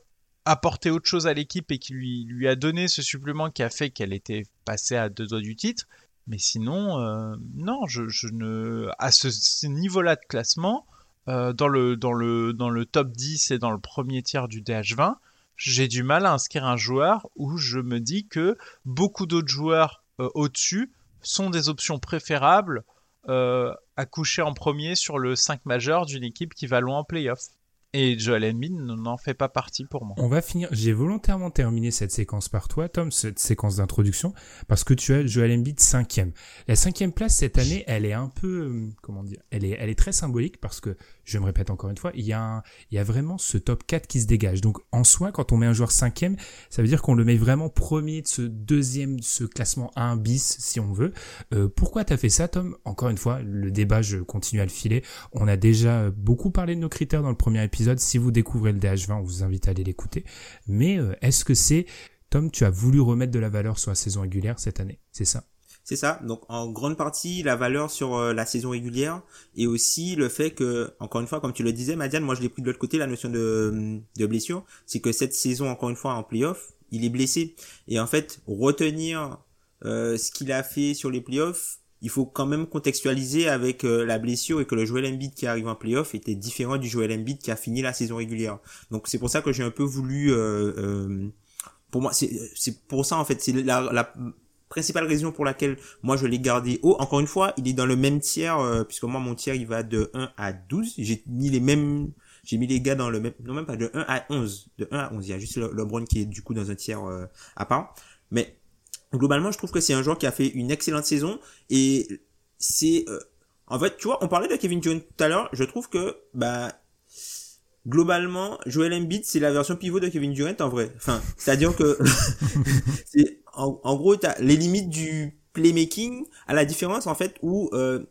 a porté autre chose à l'équipe et qui lui, lui a donné ce supplément qui a fait qu'elle était passée à deux doigts du titre. Mais sinon, euh, non, je, ne. À ce niveau-là de classement, euh, dans, le, top 10 et dans le premier tiers du DH20, j'ai du mal à inscrire un joueur où je me dis que beaucoup d'autres joueurs euh, au-dessus sont des options préférables à coucher en premier sur le 5 majeur d'une équipe qui va loin en playoff. Et Joel Embiid n'en fait pas partie pour moi. On va finir. J'ai volontairement terminé cette séquence par toi, Tom, cette séquence d'introduction, parce que tu as Joel Embiid cinquième. La cinquième place cette année, elle est un peu, comment dire, elle est, elle est très symbolique parce que je me répète encore une fois, il y, a vraiment ce top 4 qui se dégage. Donc en soi, quand on met un joueur cinquième, ça veut dire qu'on le met vraiment premier de ce deuxième, ce classement 1 bis, si on veut. Euh, pourquoi t'as fait ça, Tom? Encore une fois, le débat, je continue à le filer. On a déjà beaucoup parlé de nos critères dans le premier épisode. Si vous découvrez le DH20, on vous invite à aller l'écouter. Mais euh, est-ce que c'est... Tom, tu as voulu remettre de la valeur sur la saison régulière cette année, c'est ça? C'est ça. Donc en grande partie la valeur sur euh, la saison régulière et aussi le fait que, encore une fois, comme tu le disais, Madiane, moi je l'ai pris de l'autre côté la notion de, de blessure, c'est que cette saison, encore une fois, en playoff, il est blessé et en fait retenir euh, ce qu'il a fait sur les playoffs, il faut quand même contextualiser avec euh, la blessure et que le Joel Embiid qui arrive en playoff était différent du Joel Embiid qui a fini la saison régulière. Donc c'est pour ça que j'ai un peu voulu pour moi c'est c'est pour ça en fait c'est la, la principale raison pour laquelle moi je l'ai gardé haut. Encore une fois, il est dans le même tiers, euh, puisque moi mon tiers il va de 1 à 12. J'ai mis les mêmes, j'ai mis les gars dans le même, non même pas de 1 à 11. De 1 à 11. Il y a juste le, LeBron qui est du coup dans un tiers euh, à part. Mais globalement, je trouve que c'est un joueur qui a fait une excellente saison et c'est, euh, en fait, tu vois, on parlait de Kevin Durant tout à l'heure. Je trouve que, bah, globalement, Joel Embiid, c'est la version pivot de Kevin Durant en vrai. Enfin, c'est-à-dire que en, gros, t'as les limites du playmaking à la différence en fait où euh,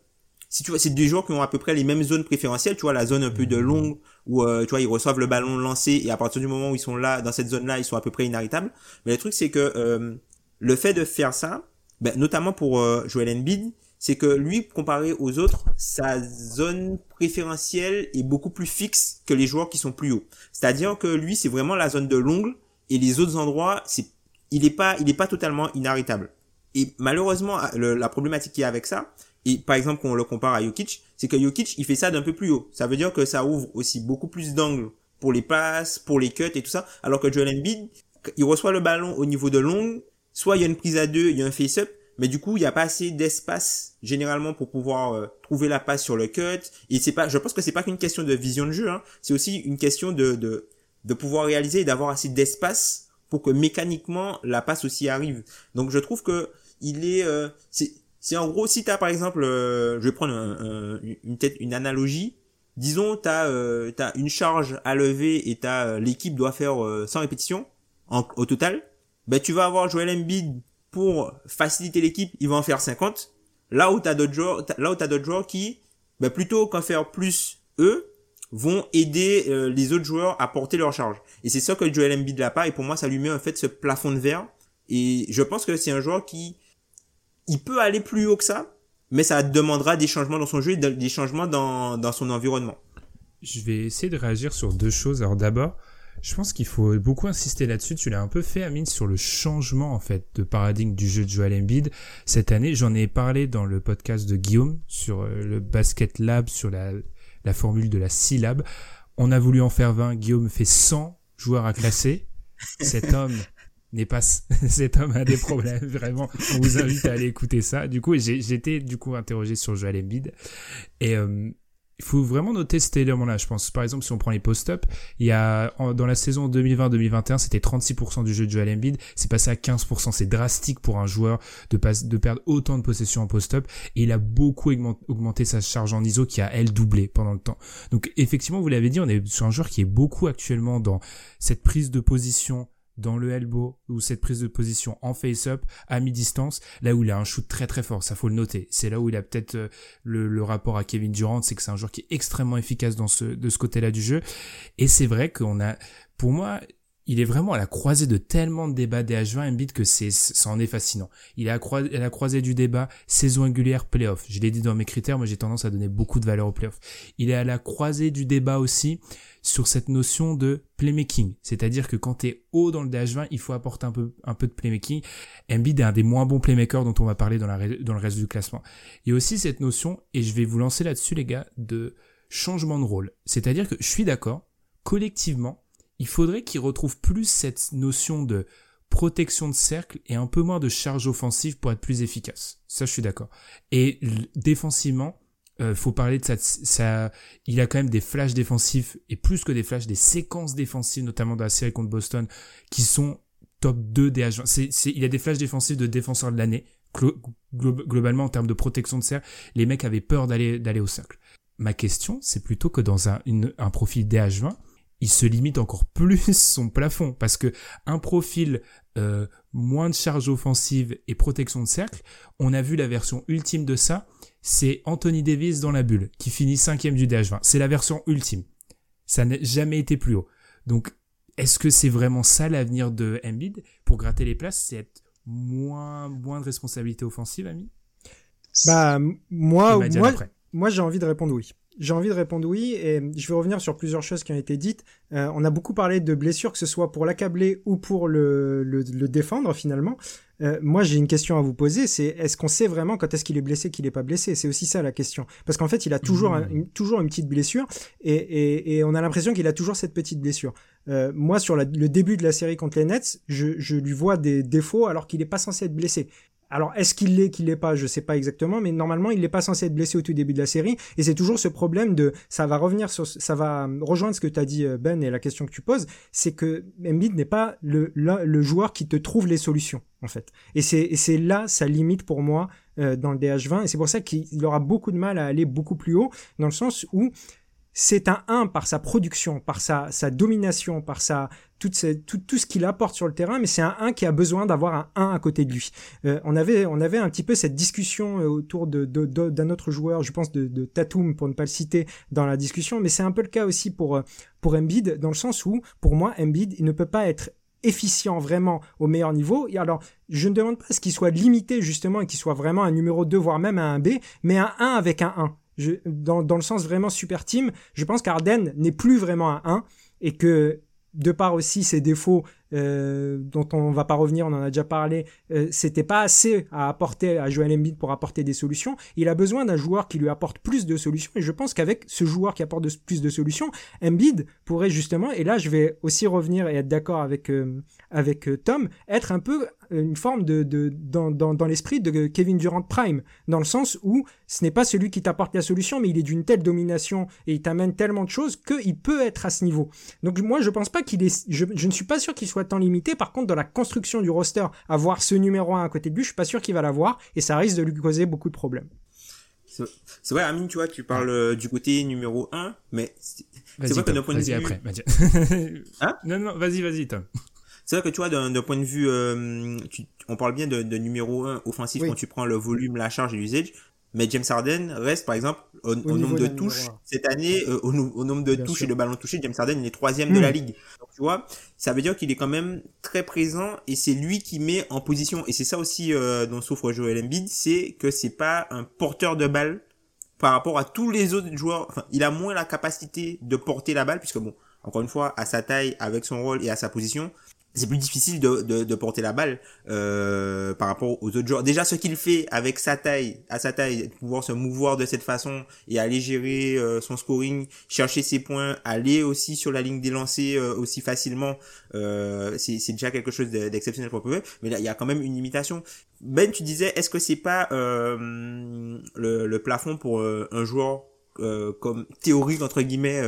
si tu vois, c'est des joueurs qui ont à peu près les mêmes zones préférentielles, tu vois, la zone un peu de long où euh, tu vois ils reçoivent le ballon lancé et à partir du moment où ils sont là dans cette zone-là, ils sont à peu près inarrêtables. Mais le truc c'est que euh, le fait de faire ça, ben, notamment pour Joel Embiid, c'est que lui, comparé aux autres, sa zone préférentielle est beaucoup plus fixe que les joueurs qui sont plus hauts. C'est-à-dire que lui, c'est vraiment la zone de l'ongle et les autres endroits, c'est il est pas, il est pas totalement inarrêtable. Et malheureusement, la problématique qui est avec ça, et par exemple, quand on le compare à Jokic, c'est que Jokic, il fait ça d'un peu plus haut. Ça veut dire que ça ouvre aussi beaucoup plus d'angles pour les passes, pour les cuts et tout ça, alors que Joel Embiid, il reçoit le ballon au niveau de l'ongle, soit il y a une prise à deux, il y a un face-up, mais du coup, il n'y a pas assez d'espace généralement pour pouvoir euh, trouver la passe sur le cut. Et c'est pas, je pense que c'est pas qu'une question de vision de jeu, hein. c'est aussi une question de, de, de pouvoir réaliser et d'avoir assez d'espace pour que mécaniquement la passe aussi arrive. Donc je trouve que il est euh, c'est c'est en gros si tu as par exemple euh, je vais prendre une tête une analogie. Disons tu as euh, une charge à lever et t'as l'équipe doit faire 100 répétitions en, au total. Ben tu vas avoir Joel Embiid pour faciliter l'équipe il va en faire 50 là où tu as d'autres joueurs là où tu d'autres joueurs qui ben plutôt qu'en faire plus eux vont aider euh, les autres joueurs à porter leur charge. Et c'est ça que Joel Embiid n'a pas. Et pour moi, ça lui met en fait ce plafond de verre. Et je pense que c'est un joueur qui, il peut aller plus haut que ça, mais ça demandera des changements dans son jeu et des changements dans, dans son environnement. Je vais essayer de réagir sur deux choses. Alors d'abord, je pense qu'il faut beaucoup insister là-dessus. Tu l'as un peu fait, Amine, sur le changement en fait de paradigme du jeu de Joel Embiid cette année. J'en ai parlé dans le podcast de Guillaume sur euh, le Basket Lab, sur la la formule de la syllabe. On a voulu en faire 20, Guillaume fait 100 joueurs à classer. Cet homme n'est pas cet homme a des problèmes vraiment on vous invite à aller écouter ça du coup j'étais du coup interrogé sur Joel Embiid et euh, il faut vraiment noter cet élément-là, je pense. Par exemple, si on prend les post-up, il y a, dans la saison 2020-2021, c'était 36% du jeu de Joel Embiid, c'est passé à 15%. C'est drastique pour un joueur de, perdre autant de possession en post-up, et il a beaucoup augmenté sa charge en ISO qui a, elle, doublé pendant le temps. Donc, effectivement, vous l'avez dit, on est sur un joueur qui est beaucoup actuellement dans cette prise de position, dans le elbow ou cette prise de position en face-up à mi-distance, là où il a un shoot très très fort, ça faut le noter. C'est là où il a peut-être euh, le, rapport à Kevin Durant, c'est que c'est un joueur qui est extrêmement efficace dans ce de ce côté-là du jeu. Et c'est vrai qu'on a, pour moi, il est vraiment à la croisée de tellement de débats des H20 Embiid que c'est, ça en est fascinant. Il est à, la croisée du débat saison régulière playoff. Je l'ai dit dans mes critères, moi j'ai tendance à donner beaucoup de valeur au playoff. Il est à la croisée du débat aussi sur cette notion de playmaking. C'est-à-dire que quand t'es haut dans le DH20, il faut apporter un peu, un peu de playmaking. Embiid est un des moins bons playmakers dont on va parler dans, la, dans le reste du classement. Il y a aussi cette notion, et je vais vous lancer là-dessus les gars, de changement de rôle. C'est-à-dire que je suis d'accord, collectivement, il faudrait qu'il retrouve plus cette notion de protection de cercle et un peu moins de charge offensive pour être plus efficace. Ça, je suis d'accord. Et défensivement, euh, faut parler de ça, ça, il a quand même des flashs défensifs et plus que des flashs, des séquences défensives, notamment dans la série contre Boston, qui sont top 2 des agents. C'est, il a des flashs défensifs de défenseur de l'année. globalement, en termes de protection de cercle, les mecs avaient peur d'aller, d'aller au cercle. Ma question, c'est plutôt que dans un, un profil DH20, il se limite encore plus son plafond parce que un profil euh, moins de charge offensive et protection de cercle, on a vu la version ultime de ça, c'est Anthony Davis dans la bulle qui finit cinquième du DH20. C'est la version ultime. Ça n'a jamais été plus haut. Donc, est-ce que c'est vraiment ça l'avenir de Embiid? Pour gratter les places, c'est être moins moins de responsabilité offensive, ami? Bah moi moi, moi j'ai envie de répondre oui. J'ai envie de répondre oui, et je vais revenir sur plusieurs choses qui ont été dites. Euh, on a beaucoup parlé de blessures, que ce soit pour l'accabler ou pour le, le, le défendre finalement. Euh, moi, j'ai une question à vous poser, c'est est-ce qu'on sait vraiment quand est-ce qu'il est blessé, qu'il est pas blessé? C'est aussi ça la question. Parce qu'en fait, il a toujours, mmh. une, toujours une petite blessure, et, et, et on a l'impression qu'il a toujours cette petite blessure. Euh, moi, sur la, le début de la série contre les Nets, je, je lui vois des défauts alors qu'il est pas censé être blessé. Alors, est-ce qu'il l'est, qu'il l'est pas, je sais pas exactement, mais normalement, il n'est pas censé être blessé au tout début de la série, et c'est toujours ce problème de, ça va revenir sur, ça va rejoindre ce que tu as dit, euh, Ben, et la question que tu poses, c'est que Embiid n'est pas le, le, joueur qui te trouve les solutions, en fait. Et c'est, c'est là sa limite pour moi, euh, dans le DH20, et c'est pour ça qu'il aura beaucoup de mal à aller beaucoup plus haut, dans le sens où, c'est un 1 par sa production, par sa, sa domination, par sa tout, tout, tout ce qu'il apporte sur le terrain, mais c'est un 1 qui a besoin d'avoir un 1 à côté de lui. Euh, on avait on avait un petit peu cette discussion euh, autour de, de, d'un autre joueur, je pense de, de Tatum pour ne pas le citer dans la discussion, mais c'est un peu le cas aussi pour euh, pour Embiid dans le sens où pour moi Embiid il ne peut pas être efficient vraiment au meilleur niveau. Et alors, je ne demande pas ce qu'il soit limité justement et qu'il soit vraiment un numéro 2 voire même un B, mais un 1 avec un 1 dans, le sens vraiment super team, je pense qu'Arden n'est plus vraiment un 1 et que de part aussi ses défauts euh, dont on va pas revenir, on en a déjà parlé, euh, c'était pas assez à apporter à Joel Embiid pour apporter des solutions. Il a besoin d'un joueur qui lui apporte plus de solutions et je pense qu'avec ce joueur qui apporte plus de solutions, Embiid pourrait justement, et là je vais aussi revenir et être d'accord avec euh, avec euh, Tom, être un peu une forme de, de dans, dans, dans l'esprit de Kevin Durant Prime, dans le sens où ce n'est pas celui qui t'apporte la solution, mais il est d'une telle domination et il t'amène tellement de choses qu'il peut être à ce niveau. Donc moi je pense pas qu'il est, je, je ne suis pas sûr qu'il soit temps limité. Par contre, dans la construction du roster, avoir ce numéro 1 à côté de lui, je suis pas sûr qu'il va l'avoir et ça risque de lui causer beaucoup de problèmes. C'est vrai, Amine, tu vois, tu parles euh, du côté numéro 1, mais c'est vrai que d'un point de vue... après, hein? Non, non, vas-y, vas-y, Tom. C'est vrai que tu vois, d'un point de vue, euh, on parle bien de, numéro 1 offensif quand tu prends le volume, la charge et l'usage. Mais James Harden reste, par exemple, au, nombre de touches cette année, euh, au, nombre de touches et de ballons touchés, James Harden il est troisième de la hmm. ligue. Donc, tu vois, ça veut dire qu'il est quand même très présent et c'est lui qui met en position. Et c'est ça aussi euh, dont souffre Joel Embiid, c'est que c'est pas un porteur de balle par rapport à tous les autres joueurs. Enfin, il a moins la capacité de porter la balle puisque bon, encore une fois, à sa taille, avec son rôle et à sa position, c'est plus difficile de, de, de, porter la balle euh, par rapport aux autres joueurs. Déjà, ce qu'il fait avec sa taille, à sa taille, pouvoir se mouvoir de cette façon et aller gérer euh, son scoring, chercher ses points, aller aussi sur la ligne des lancers euh, aussi facilement, euh, c'est déjà quelque chose d'exceptionnel pour eux. Mais là, il y a quand même une limitation. Ben, tu disais, est-ce que c'est pas le, le, plafond pour un joueur comme théorique entre guillemets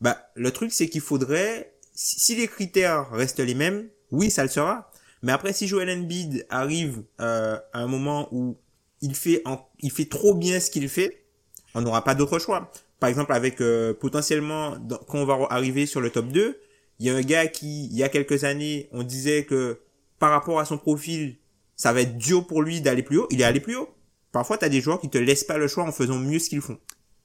Bah, le truc, c'est qu'il faudrait si les critères restent les mêmes, oui, ça le sera. Mais après, si Joel Embiid arrive euh, à un moment où il fait, il fait trop bien ce qu'il fait, on n'aura pas d'autre choix. Par exemple, avec euh, potentiellement, quand on va arriver sur le top 2, il y a un gars qui, il y a quelques années, on disait que par rapport à son profil, ça va être dur pour lui d'aller plus haut. Il est allé plus haut. Parfois, tu as des joueurs qui te laissent pas le choix en faisant mieux ce qu'ils font.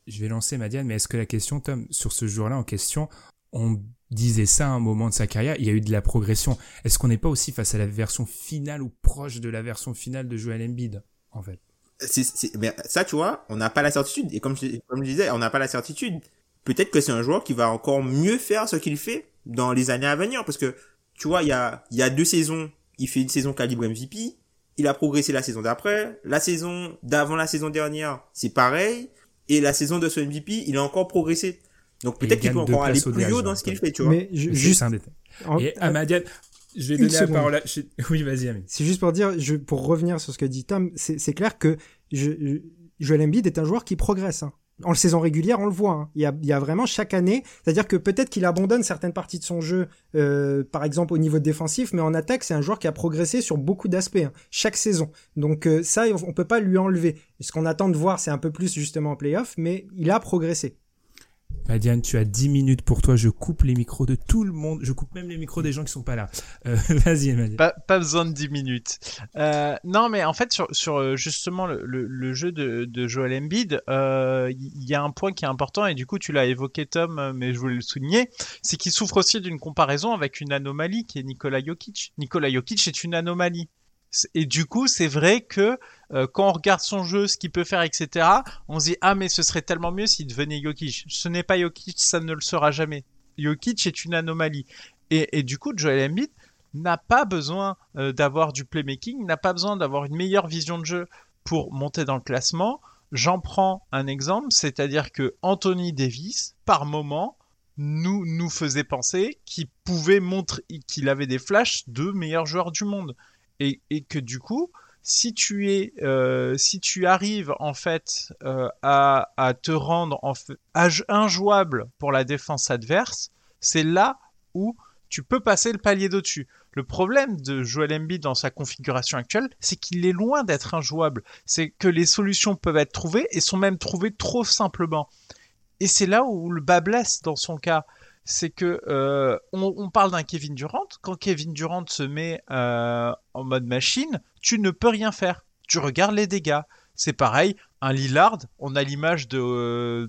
Je vais lancer Madiane, mais est-ce que la question, Tom, sur ce joueur-là en question, on disait ça à un moment de sa carrière, il y a eu de la progression. Est-ce qu'on n'est pas aussi face à la version finale ou proche de la version finale de Joel Embiid, en fait? C'est, mais ça, tu vois, on n'a pas la certitude. Et comme je, comme je disais, on n'a pas la certitude. Peut-être que c'est un joueur qui va encore mieux faire ce qu'il fait dans les années à venir. Parce que, tu vois, il y a, il y a deux saisons, il fait une saison calibre MVP. Il a progressé la saison d'après. La saison d'avant la saison dernière, c'est pareil. Et la saison de ce MVP, il a encore progressé. Donc peut-être qu'il peut encore aller plus haut dans ce qu'il fait, tu vois. Mais juste un détail. Et Amadian, je vais donner la parole à... Oui, vas-y, Amine. C'est juste pour dire, je, pour revenir sur ce que dit Tom, c'est clair que je, Joel Embiid est un joueur qui progresse. Hein. En saison régulière, on le voit. Hein. Il, y a, il y a vraiment chaque année, c'est-à-dire que peut-être qu'il abandonne certaines parties de son jeu, euh, par exemple au niveau défensif, mais en attaque, c'est un joueur qui a progressé sur beaucoup d'aspects hein, chaque saison. Donc euh, ça, on peut pas lui enlever. Ce qu'on attend de voir, c'est un peu plus justement en playoff, mais il a progressé. Diane, tu as 10 minutes pour toi. Je coupe les micros de tout le monde. Je coupe même les micros des gens qui sont pas là. Euh, vas-y, Madiane. Pas, besoin de 10 minutes. Euh, non, mais en fait, sur, euh, justement le, jeu de, de Joel il y a un point qui est important et du coup, tu l'as évoqué, Tom, mais je voulais le souligner, c'est qu'il souffre aussi d'une comparaison avec une anomalie qui est Nikola Jokic. Nikola Jokic est une anomalie. Et du coup, c'est vrai que euh, quand on regarde son jeu, ce qu'il peut faire, etc., on se dit ah mais ce serait tellement mieux s'il devenait Jokic. Ce n'est pas Jokic, ça ne le sera jamais. Jokic est une anomalie. Et, du coup, Joel Embiid n'a pas besoin euh, d'avoir du playmaking, n'a pas besoin d'avoir une meilleure vision de jeu pour monter dans le classement. J'en prends un exemple, c'est-à-dire que Anthony Davis, par moment, nous nous faisait penser qu'il pouvait montrer qu'il avait des flashs de meilleurs joueurs du monde et que du coup, si tu es, euh, si tu arrives en fait euh, à, te rendre injouable pour la défense adverse, c'est là où tu peux passer le palier d'au-dessus. Le problème de Joel Embiid dans sa configuration actuelle, c'est qu'il est loin d'être injouable. C'est que les solutions peuvent être trouvées et sont même trouvées trop simplement. Et c'est là où le bas blesse dans son cas c'est que euh, on, parle d'un Kevin Durant. Quand Kevin Durant se met euh, en mode machine, tu ne peux rien faire. Tu regardes les dégâts. C'est pareil, un Lillard, on a l'image de,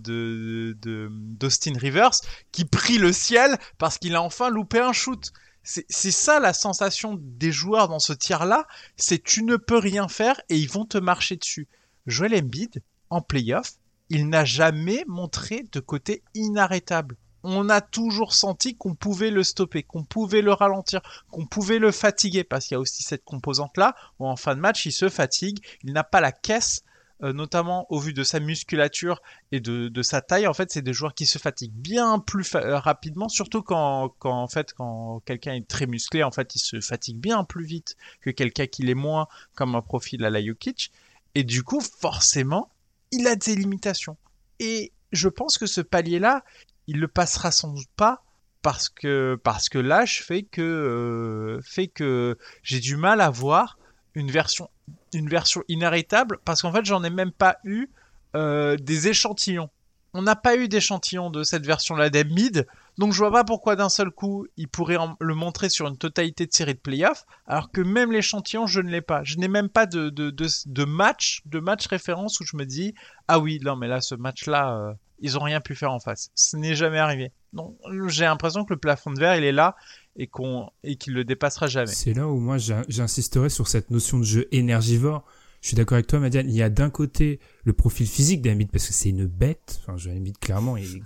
d'Austin Rivers qui prie le ciel parce qu'il a enfin loupé un shoot. C'est, ça la sensation des joueurs dans ce tiers-là, c'est tu ne peux rien faire et ils vont te marcher dessus. Joel Embiid, en playoff, il n'a jamais montré de côté inarrêtable on a toujours senti qu'on pouvait le stopper, qu'on pouvait le ralentir, qu'on pouvait le fatiguer, parce qu'il y a aussi cette composante-là, où en fin de match, il se fatigue, il n'a pas la caisse, euh, notamment au vu de sa musculature et de, sa taille, en fait, c'est des joueurs qui se fatiguent bien plus euh, rapidement, surtout quand, en fait, quand quelqu'un est très musclé, en fait, il se fatigue bien plus vite que quelqu'un qui l'est moins, comme un profil à la Jokic, et du coup, forcément, il a des limitations. Et je pense que ce palier-là, il le passera sans doute pas parce que parce que l'âge fait que euh, que j'ai du mal à voir une version une version inarrêtable parce qu'en fait j'en ai même pas eu euh, des échantillons. On n'a pas eu d'échantillons de cette version-là d'Embiid, donc je vois pas pourquoi d'un seul coup il pourrait le montrer sur une totalité de série de playoffs, alors que même l'échantillon je ne l'ai pas. Je n'ai même pas de, de, match de match référence où je me dis ah oui non mais là ce match-là euh, ils ont rien pu faire en face. Ce n'est jamais arrivé. Donc j'ai l'impression que le plafond de verre, il est là et qu'on et qu'il le dépassera jamais. C'est là où moi j'insisterai sur cette notion de jeu énergivore. Je suis d'accord avec toi, Madiane. Il y a d'un côté le profil physique d'Embiid parce que c'est une bête. Enfin, Embiid, clairement, il,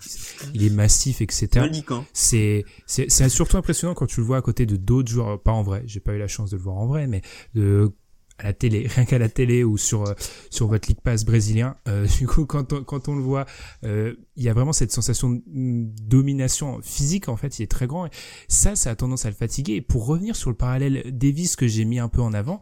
il est massif, etc. Hein. C'est, c'est, c'est surtout impressionnant quand tu le vois à côté de d'autres joueurs, pas en vrai. J'ai pas eu la chance de le voir en vrai, mais de à la télé, rien qu'à la télé ou sur euh, sur votre League Pass brésilien. Euh, du coup, quand on, quand on le voit, euh, il y a vraiment cette sensation de domination physique en fait. Il est très grand. Et ça, ça a tendance à le fatiguer. Et pour revenir sur le parallèle Davis que j'ai mis un peu en avant,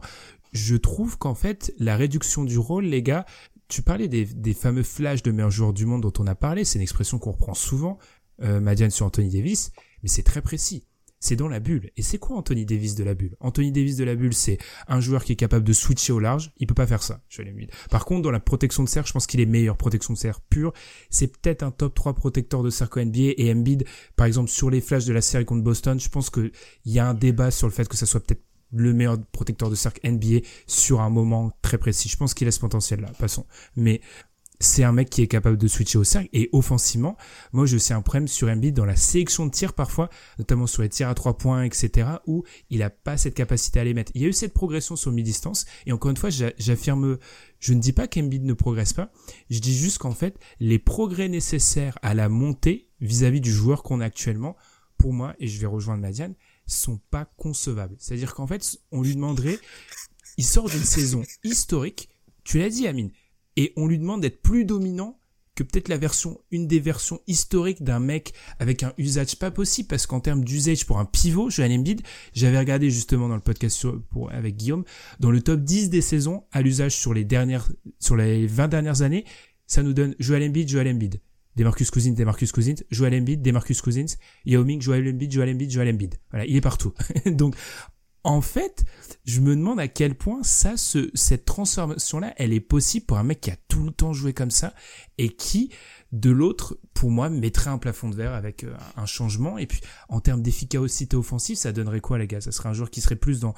je trouve qu'en fait la réduction du rôle, les gars. Tu parlais des, des fameux flashs de meilleurs joueurs du monde dont on a parlé. C'est une expression qu'on reprend souvent, euh, Madiane sur Anthony Davis, mais c'est très précis c'est dans la bulle. Et c'est quoi Anthony Davis de la bulle? Anthony Davis de la bulle, c'est un joueur qui est capable de switcher au large. Il peut pas faire ça. Je l'ai Par contre, dans la protection de cercle, je pense qu'il est meilleur. Protection de cercle pure. C'est peut-être un top 3 protecteur de cercle NBA. Et Embiid, par exemple, sur les flashs de la série contre Boston, je pense qu'il y a un débat sur le fait que ça soit peut-être le meilleur protecteur de cercle NBA sur un moment très précis. Je pense qu'il a ce potentiel-là, passons. Mais c'est un mec qui est capable de switcher au cercle et offensivement, moi je sais un problème sur Embiid dans la sélection de tirs parfois, notamment sur les tirs à trois points, etc., où il a pas cette capacité à les mettre. Il y a eu cette progression sur mi-distance et encore une fois, j'affirme, je ne dis pas qu'Embiid ne progresse pas, je dis juste qu'en fait, les progrès nécessaires à la montée vis-à-vis du joueur qu'on a actuellement, pour moi, et je vais rejoindre Madiane, sont pas concevables. C'est-à-dire qu'en fait, on lui demanderait, il sort d'une saison historique, tu l'as dit Amine, et on lui demande d'être plus dominant que peut-être la version, une des versions historiques d'un mec avec un usage pas possible, parce qu'en termes d'usage pour un pivot, Joel Embiid, j'avais regardé justement dans le podcast pour, avec Guillaume, dans le top 10 des saisons à l'usage sur les dernières, sur les 20 dernières années, ça nous donne Joel Embiid, Joel Embiid. Demarcus Cousins, Demarcus Cousins, Joel Embiid, Demarcus Cousins, Yao Ming, Joel Embiid, Joel Embiid, Joel Embiid. Voilà, il est partout. Donc, en fait, je me demande à quel point ça, ce, cette transformation-là, elle est possible pour un mec qui a tout le temps joué comme ça et qui, de l'autre, pour moi, mettrait un plafond de verre avec euh, un changement. Et puis, en termes d'efficacité offensive, ça donnerait quoi, les gars? Ça serait un joueur qui serait plus dans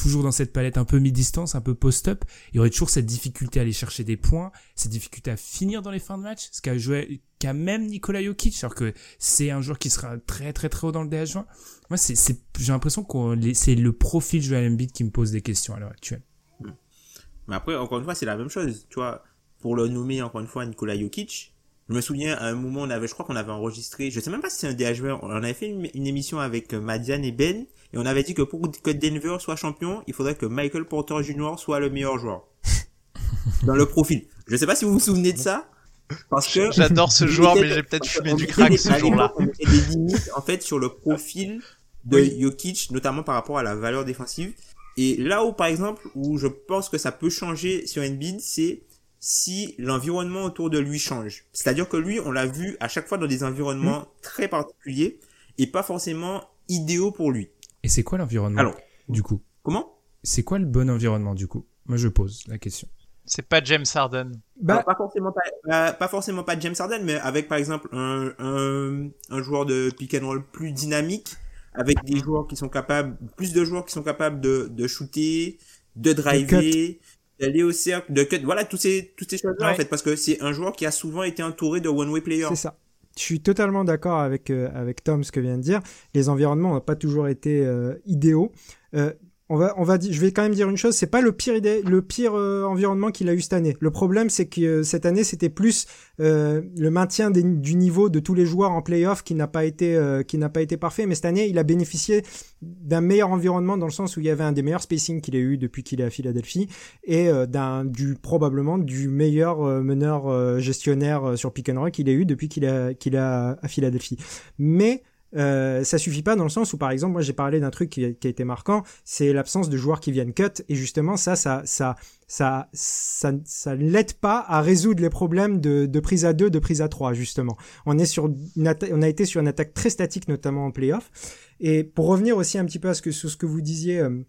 toujours dans cette palette un peu mi-distance, un peu post-up, il y aurait toujours cette difficulté à aller chercher des points, cette difficulté à finir dans les fins de match, ce qu'a joué, qu'a même Nikola Jokic, alors que c'est un joueur qui sera très très très haut dans le DH20. Moi, c'est, j'ai l'impression que c'est le profil Joel Embiid qui me pose des questions à l'heure actuelle. Mais après, encore une fois, c'est la même chose, tu vois. Pour le nommer, encore une fois, Nikola Jokic, je me souviens, à un moment, on avait, je crois qu'on avait enregistré, je sais même pas si c'est un DH20, on avait fait une, une émission avec Madiane et Ben, et on avait dit que pour que Denver soit champion, il faudrait que Michael Porter Jr. soit le meilleur joueur. Dans le profil. Je sais pas si vous vous souvenez de ça. Parce que. J'adore ce joueur, mais j'ai peut-être fumé du crack ce jour-là. On mettait des limites, en fait, sur le profil de Jokic, notamment par rapport à la valeur défensive. Et là où, par exemple, où je pense que ça peut changer sur Embiid, c'est si l'environnement autour de lui change. C'est-à-dire que lui, on l'a vu à chaque fois dans des environnements mmh. très particuliers et pas forcément idéaux pour lui. Et c'est quoi l'environnement Alors, du coup? Comment? C'est quoi le bon environnement du coup? Moi je pose la question. C'est pas James Harden. Bah, pas forcément pas, pas, forcément pas James Harden, mais avec par exemple un, un, un joueur de pick and roll plus dynamique, avec des joueurs qui sont capables, plus de joueurs qui sont capables de, de shooter, de driver, d'aller au cercle, de cut, voilà, toutes ces, toutes ces choses-là, en fait, parce que c'est un joueur qui a souvent été entouré de one-way players. C'est ça. Je suis totalement d'accord avec, euh, avec Tom, ce que vient de dire. Les environnements n'ont pas toujours été euh, idéaux. Euh, on va, on va dire, je vais quand même dire une chose, c'est pas le pire idée, le pire euh, environnement qu'il a eu cette année. Le problème, c'est que euh, cette année, c'était plus euh, le maintien du niveau de tous les joueurs en playoff qui n'a pas été, qui n'a pas été parfait. Mais cette année, il a bénéficié d'un meilleur environnement dans le sens où il y avait un des meilleurs spacing qu'il a eu depuis qu'il est à Philadelphie et d'un, du probablement du meilleur meneur gestionnaire sur pick and qu'il a eu depuis qu'il est, qu'il est à Philadelphie. Mais euh, ça suffit pas dans le sens où par exemple moi j'ai parlé d'un truc qui a, été marquant c'est l'absence de joueurs qui viennent cut. Et justement ça ça ça ça ça ça l'aide pas à résoudre les problèmes de, de prise à 2 de prise à 3 justement. On est sur une on a été sur une attaque très statique notamment en playoff. Et pour revenir aussi un petit peu à ce que sur ce que vous disiez euh,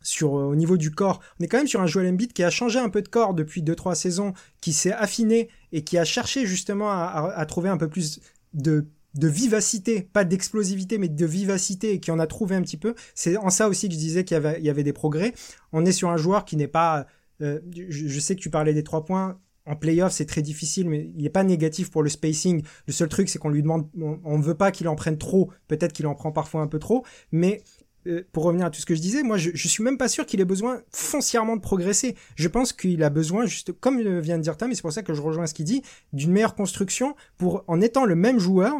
sur euh, au niveau du corps, on est quand même sur un Joel Embiid qui a changé un peu de corps depuis 2-3 saisons, qui s'est affiné et qui a cherché justement à, à trouver un peu plus de de vivacité, pas d'explosivité, mais de vivacité, et qui en a trouvé un petit peu. C'est en ça aussi que je disais qu'il y avait, des progrès. On est sur un joueur qui n'est pas... Euh, je, sais que tu parlais des trois points. En playoff, c'est très difficile, mais il n'est pas négatif pour le spacing. Le seul truc, c'est qu'on lui demande... On ne veut pas qu'il en prenne trop. Peut-être qu'il en prend parfois un peu trop. Mais euh, pour revenir à tout ce que je disais, moi, je, je suis même pas sûr qu'il ait besoin foncièrement de progresser. Je pense qu'il a besoin, juste comme vient de dire Tam, et c'est pour ça que je rejoins ce qu'il dit, d'une meilleure construction pour, en étant le même joueur,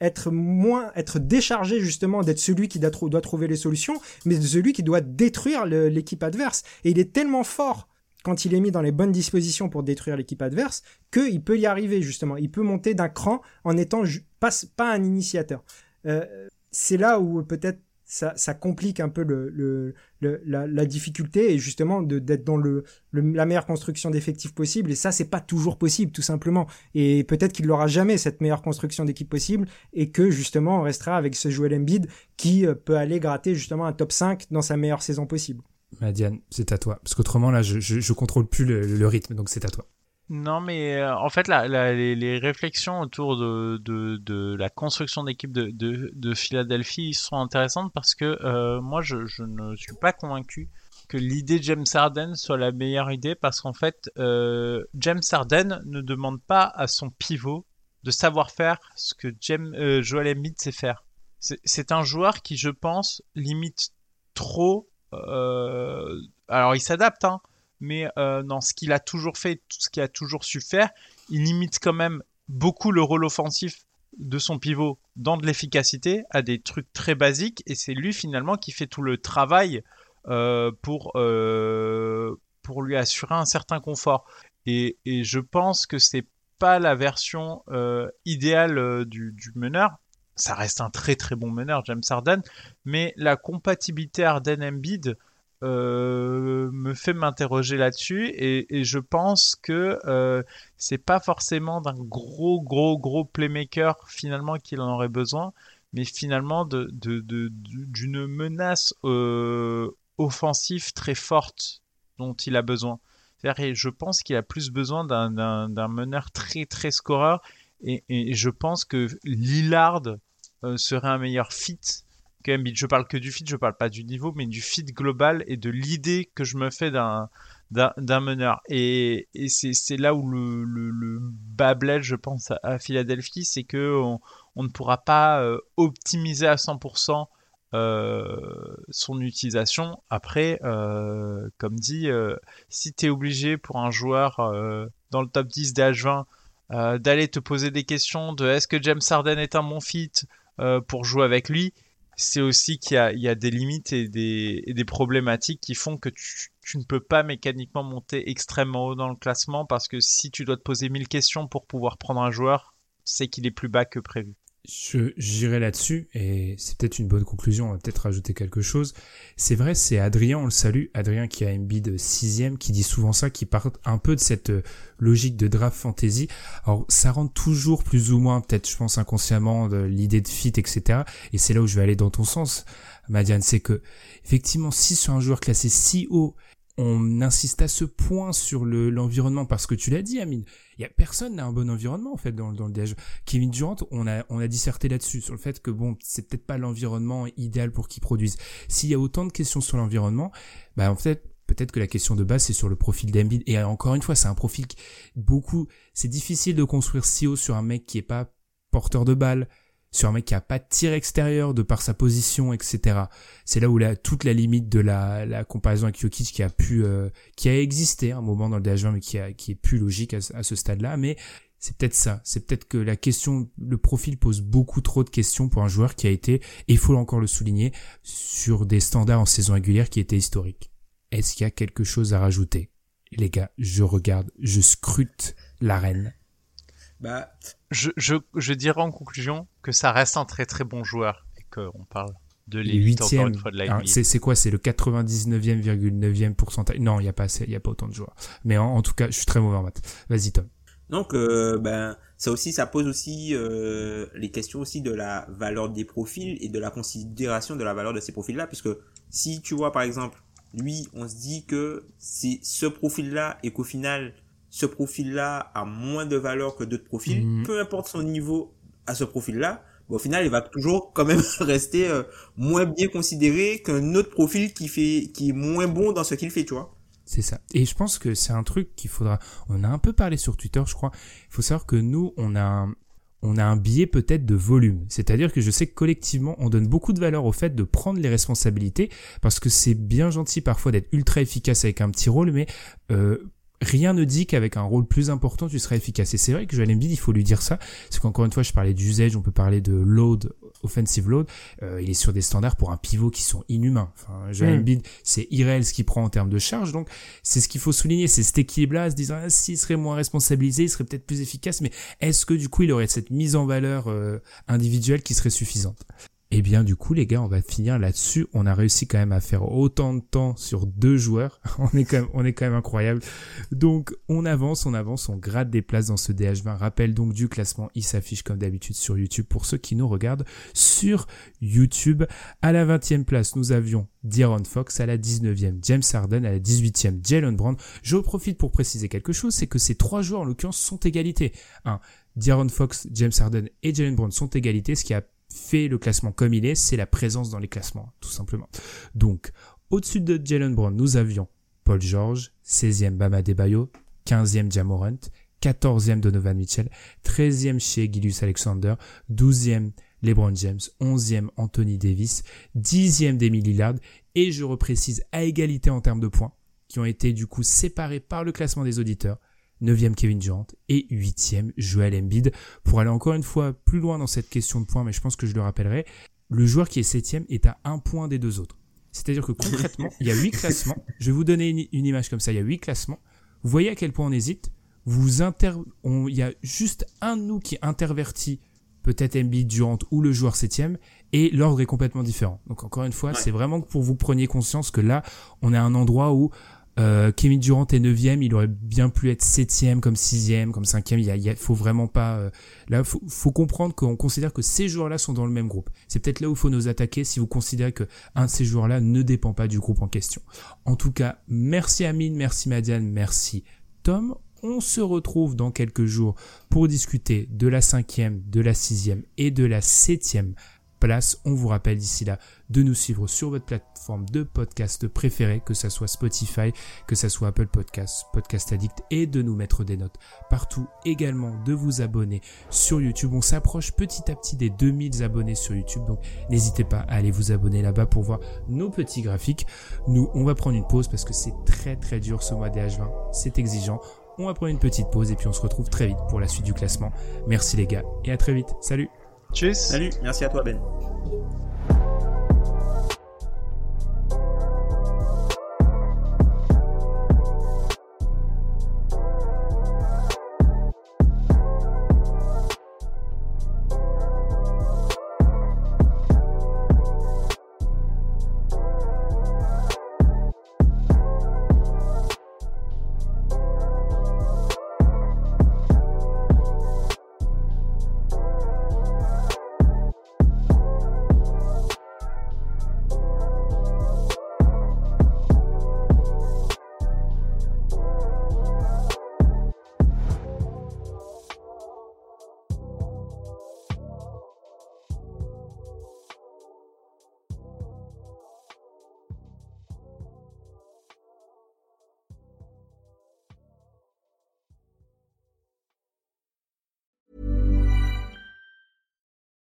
être moins, être déchargé justement d'être celui qui doit, trouver les solutions, mais celui qui doit détruire l'équipe adverse. Et il est tellement fort quand il est mis dans les bonnes dispositions pour détruire l'équipe adverse, qu'il peut y arriver justement. Il peut monter d'un cran en étant pas, pas un initiateur. Euh, c'est là où peut-être ça, ça, complique un peu le, le, la, la, difficulté et justement d'être dans le, la meilleure construction d'effectifs possible. Et ça, c'est pas toujours possible, tout simplement. Et peut-être qu'il n'aura jamais cette meilleure construction d'équipe possible et que justement on restera avec ce Joel Embiid qui euh, peut aller gratter justement un top 5 dans sa meilleure saison possible. Madiane, c'est à toi. Parce qu'autrement, là, je, je, je, contrôle plus le, le rythme, donc c'est à toi. Non, mais euh, en fait, la, les, réflexions autour de, la construction d'équipe de, de, de, Philadelphie sont intéressantes parce que euh, moi, je, je, ne suis pas convaincu que l'idée de James Harden soit la meilleure idée parce qu'en fait, euh, James Harden ne demande pas à son pivot de savoir faire ce que James, euh, Joel Embiid sait faire. C'est un joueur qui, je pense, limite trop. Euh, alors, il s'adapte, hein, mais euh, dans ce qu'il a toujours fait, tout ce qu'il a toujours su faire, il limite quand même beaucoup le rôle offensif de son pivot dans de l'efficacité à des trucs très basiques et c'est lui finalement qui fait tout le travail euh, pour, euh, pour lui assurer un certain confort. Et, je pense que c'est pas la version idéale du, du meneur. Ça reste un très très bon meneur, James Harden, mais la compatibilité Harden-Embiid, euh, me fait m'interroger là-dessus et, je pense que euh, c'est pas forcément d'un gros gros gros playmaker finalement qu'il en aurait besoin, mais finalement de, d'une menace euh, offensive très forte dont il a besoin. Et je pense qu'il a plus besoin d'un, d'un, meneur très très scoreur et, je pense que Lillard serait un meilleur fit je parle que du fit, je parle pas du niveau, mais du fit global et de l'idée que je me fais d'un d'un meneur. Et, c'est là où le, le, je pense, à, Philadelphie, c'est que on, ne pourra pas euh, optimiser à 100% euh, son utilisation. Après, euh, comme dit, si tu es obligé pour un joueur dans le top 10 des H20 d'aller te poser des questions de est-ce que James Harden est un bon fit pour jouer avec lui, c'est aussi qu'il y, a, des limites et des, et des problématiques qui font que tu, tu, ne peux pas mécaniquement monter extrêmement haut dans le classement parce que si tu dois te poser 1000 questions pour pouvoir prendre un joueur, c'est qu'il est plus bas que prévu. Je j'irai là-dessus et c'est peut-être une bonne conclusion. On va peut-être rajouter quelque chose. C'est vrai, c'est Adrien, on le salue, Adrien qui a MB de sixième, qui dit souvent ça, qui part un peu de cette euh, logique de draft fantasy. Alors ça rentre toujours plus ou moins, peut-être, je pense inconsciemment, de l'idée de fit, etc. Et c'est là où je vais aller dans ton sens, Madiane, c'est que effectivement, si sur un joueur classé si haut on insiste à ce point sur le l'environnement parce que tu l'as dit Amine il y a personne n'a un bon environnement en fait dans, dans le DH Kevin Durant on a on a disserté là-dessus sur le fait que bon c'est peut-être pas l'environnement idéal pour qu'il produise. S'il y a autant de questions sur l'environnement bah en fait peut-être que la question de base c'est sur le profil d'Embiid. Et encore une fois c'est un profil qui, beaucoup c'est difficile de construire si haut sur un mec qui est pas porteur de balle sur un mec qui a pas de tir extérieur de par sa position, etc. C'est là où la, toute la limite de la, la comparaison avec Jokic qui a pu, euh, qui a existé un moment dans le DH20 mais qui, a, qui est plus logique à, à ce stade-là. Mais c'est peut-être ça. C'est peut-être que la question, le profil pose beaucoup trop de questions pour un joueur qui a été, et il faut encore le souligner, sur des standards en saison régulière qui étaient historiques. Est-ce qu'il y a quelque chose à rajouter? Les gars, je regarde, je scrute l'arène bah, je, je, je dirais en conclusion que ça reste un très très bon joueur et qu'on parle de l'élite encore une fois de la hein, C'est quoi? C'est le 99,9e pourcentage Non, il n'y a pas il y a pas autant de joueurs. Mais en, en, tout cas, je suis très mauvais en maths. Vas-y Tom. Donc euh, ben ça aussi ça pose aussi euh, les questions aussi de la valeur des profils et de la considération de la valeur de ces profils là puisque si tu vois par exemple lui on se dit que c'est ce profil là et qu'au final ce profil-là a moins de valeur que d'autres profils, mmh. peu importe son niveau à ce profil-là, au final, il va toujours quand même rester euh, moins bien considéré qu'un autre profil qui fait, qui est moins bon dans ce qu'il fait, tu vois. C'est ça. Et je pense que c'est un truc qu'il faudra. On a un peu parlé sur Twitter, je crois. Il faut savoir que nous, on a, on a un biais peut-être de volume. C'est-à-dire que je sais que collectivement, on donne beaucoup de valeur au fait de prendre les responsabilités, parce que c'est bien gentil parfois d'être ultra efficace avec un petit rôle, mais euh, rien ne dit qu'avec un rôle plus important, tu seras efficace. Et c'est vrai que Joel Embiid, il faut lui dire ça. C'est qu'encore une fois, je parlais d'usage, on peut parler de load, offensive load. Euh, il est sur des standards pour un pivot qui sont inhumains. Enfin, Joel Mm. Embiid, c'est irréel ce qu'il prend en termes de charge. Donc, c'est ce qu'il faut souligner. C'est cet équilibre-là, se disant, ah, s'il serait moins responsabilisé, il serait peut-être plus efficace. Mais est-ce que du coup, il aurait cette mise en valeur euh, individuelle qui serait suffisante? Eh bien, du coup, les gars, on va finir là-dessus. On a réussi quand même à faire autant de temps sur deux joueurs. on est quand même, incroyable. Donc, on avance, on avance, on gratte des places dans ce DH20. Rappel donc du classement, il s'affiche comme d'habitude sur YouTube pour ceux qui nous regardent sur YouTube. À la 20e place, nous avions D'Aaron Fox, à la 19e, James Harden, à la 18e, Jalen Brown. Je profite pour préciser quelque chose, c'est que ces trois joueurs, en l'occurrence, sont égalité. Un, D'Aaron Fox, James Harden et Jalen Brown sont égalité, ce qui a fait le classement comme il est, c'est la présence dans les classements, tout simplement. Donc, au-dessus de Jalen Brown, nous avions Paul George, 16e Bama Debayo, 15e Jamorant, 14e Donovan Mitchell, 13e chez Gilius Alexander, 12e LeBron James, 11e Anthony Davis, 10e Demi Lillard, et je reprécise à égalité en termes de points, qui ont été du coup séparés par le classement des auditeurs, 9e Kevin Durant et 8e Joel Embiid. Pour aller encore une fois plus loin dans cette question de points, mais je pense que je le rappellerai, le joueur qui est 7e est à un point des deux autres. C'est-à-dire que concrètement, il y a 8 classements. Je vais vous donner une, une image comme ça. Il y a 8 classements. Vous voyez à quel point on hésite. Vous inter... on- Il y a juste un de nous qui intervertit peut-être Embiid, Durant ou le joueur 7e et l'ordre est complètement différent. Donc encore une fois, c'est vraiment pour que vous preniez conscience que là, on est à un endroit où euh, Kevin Durant est 9e, il aurait bien pu être 7e, comme 6e, comme 5e. Il y a, y faut vraiment pas. euh, là, faut, faut comprendre qu'on considère que ces joueurs-là sont dans le même groupe. C'est peut-être là où il faut nous attaquer si vous considérez que un de ces joueurs-là ne dépend pas du groupe en question. En tout cas, merci Amine, merci Madiane, merci Tom. On se retrouve dans quelques jours pour discuter de la cinquième, de la sixième et de la septième place. On vous rappelle d'ici là de nous suivre sur votre plateforme de podcast préférée, que ça soit Spotify, que ça soit Apple Podcasts, Podcast Addict, et de nous mettre des notes partout. Également de vous abonner sur YouTube. On s'approche petit à petit des 2000 abonnés sur YouTube, donc n'hésitez pas à aller vous abonner là-bas pour voir nos petits graphiques. Nous, on va prendre une pause parce que c'est très très dur ce mois des H20, c'est exigeant. On va prendre une petite pause et puis on se retrouve très vite pour la suite du classement. Merci les gars et à très vite. Salut Tchuss Salut, merci à toi Ben.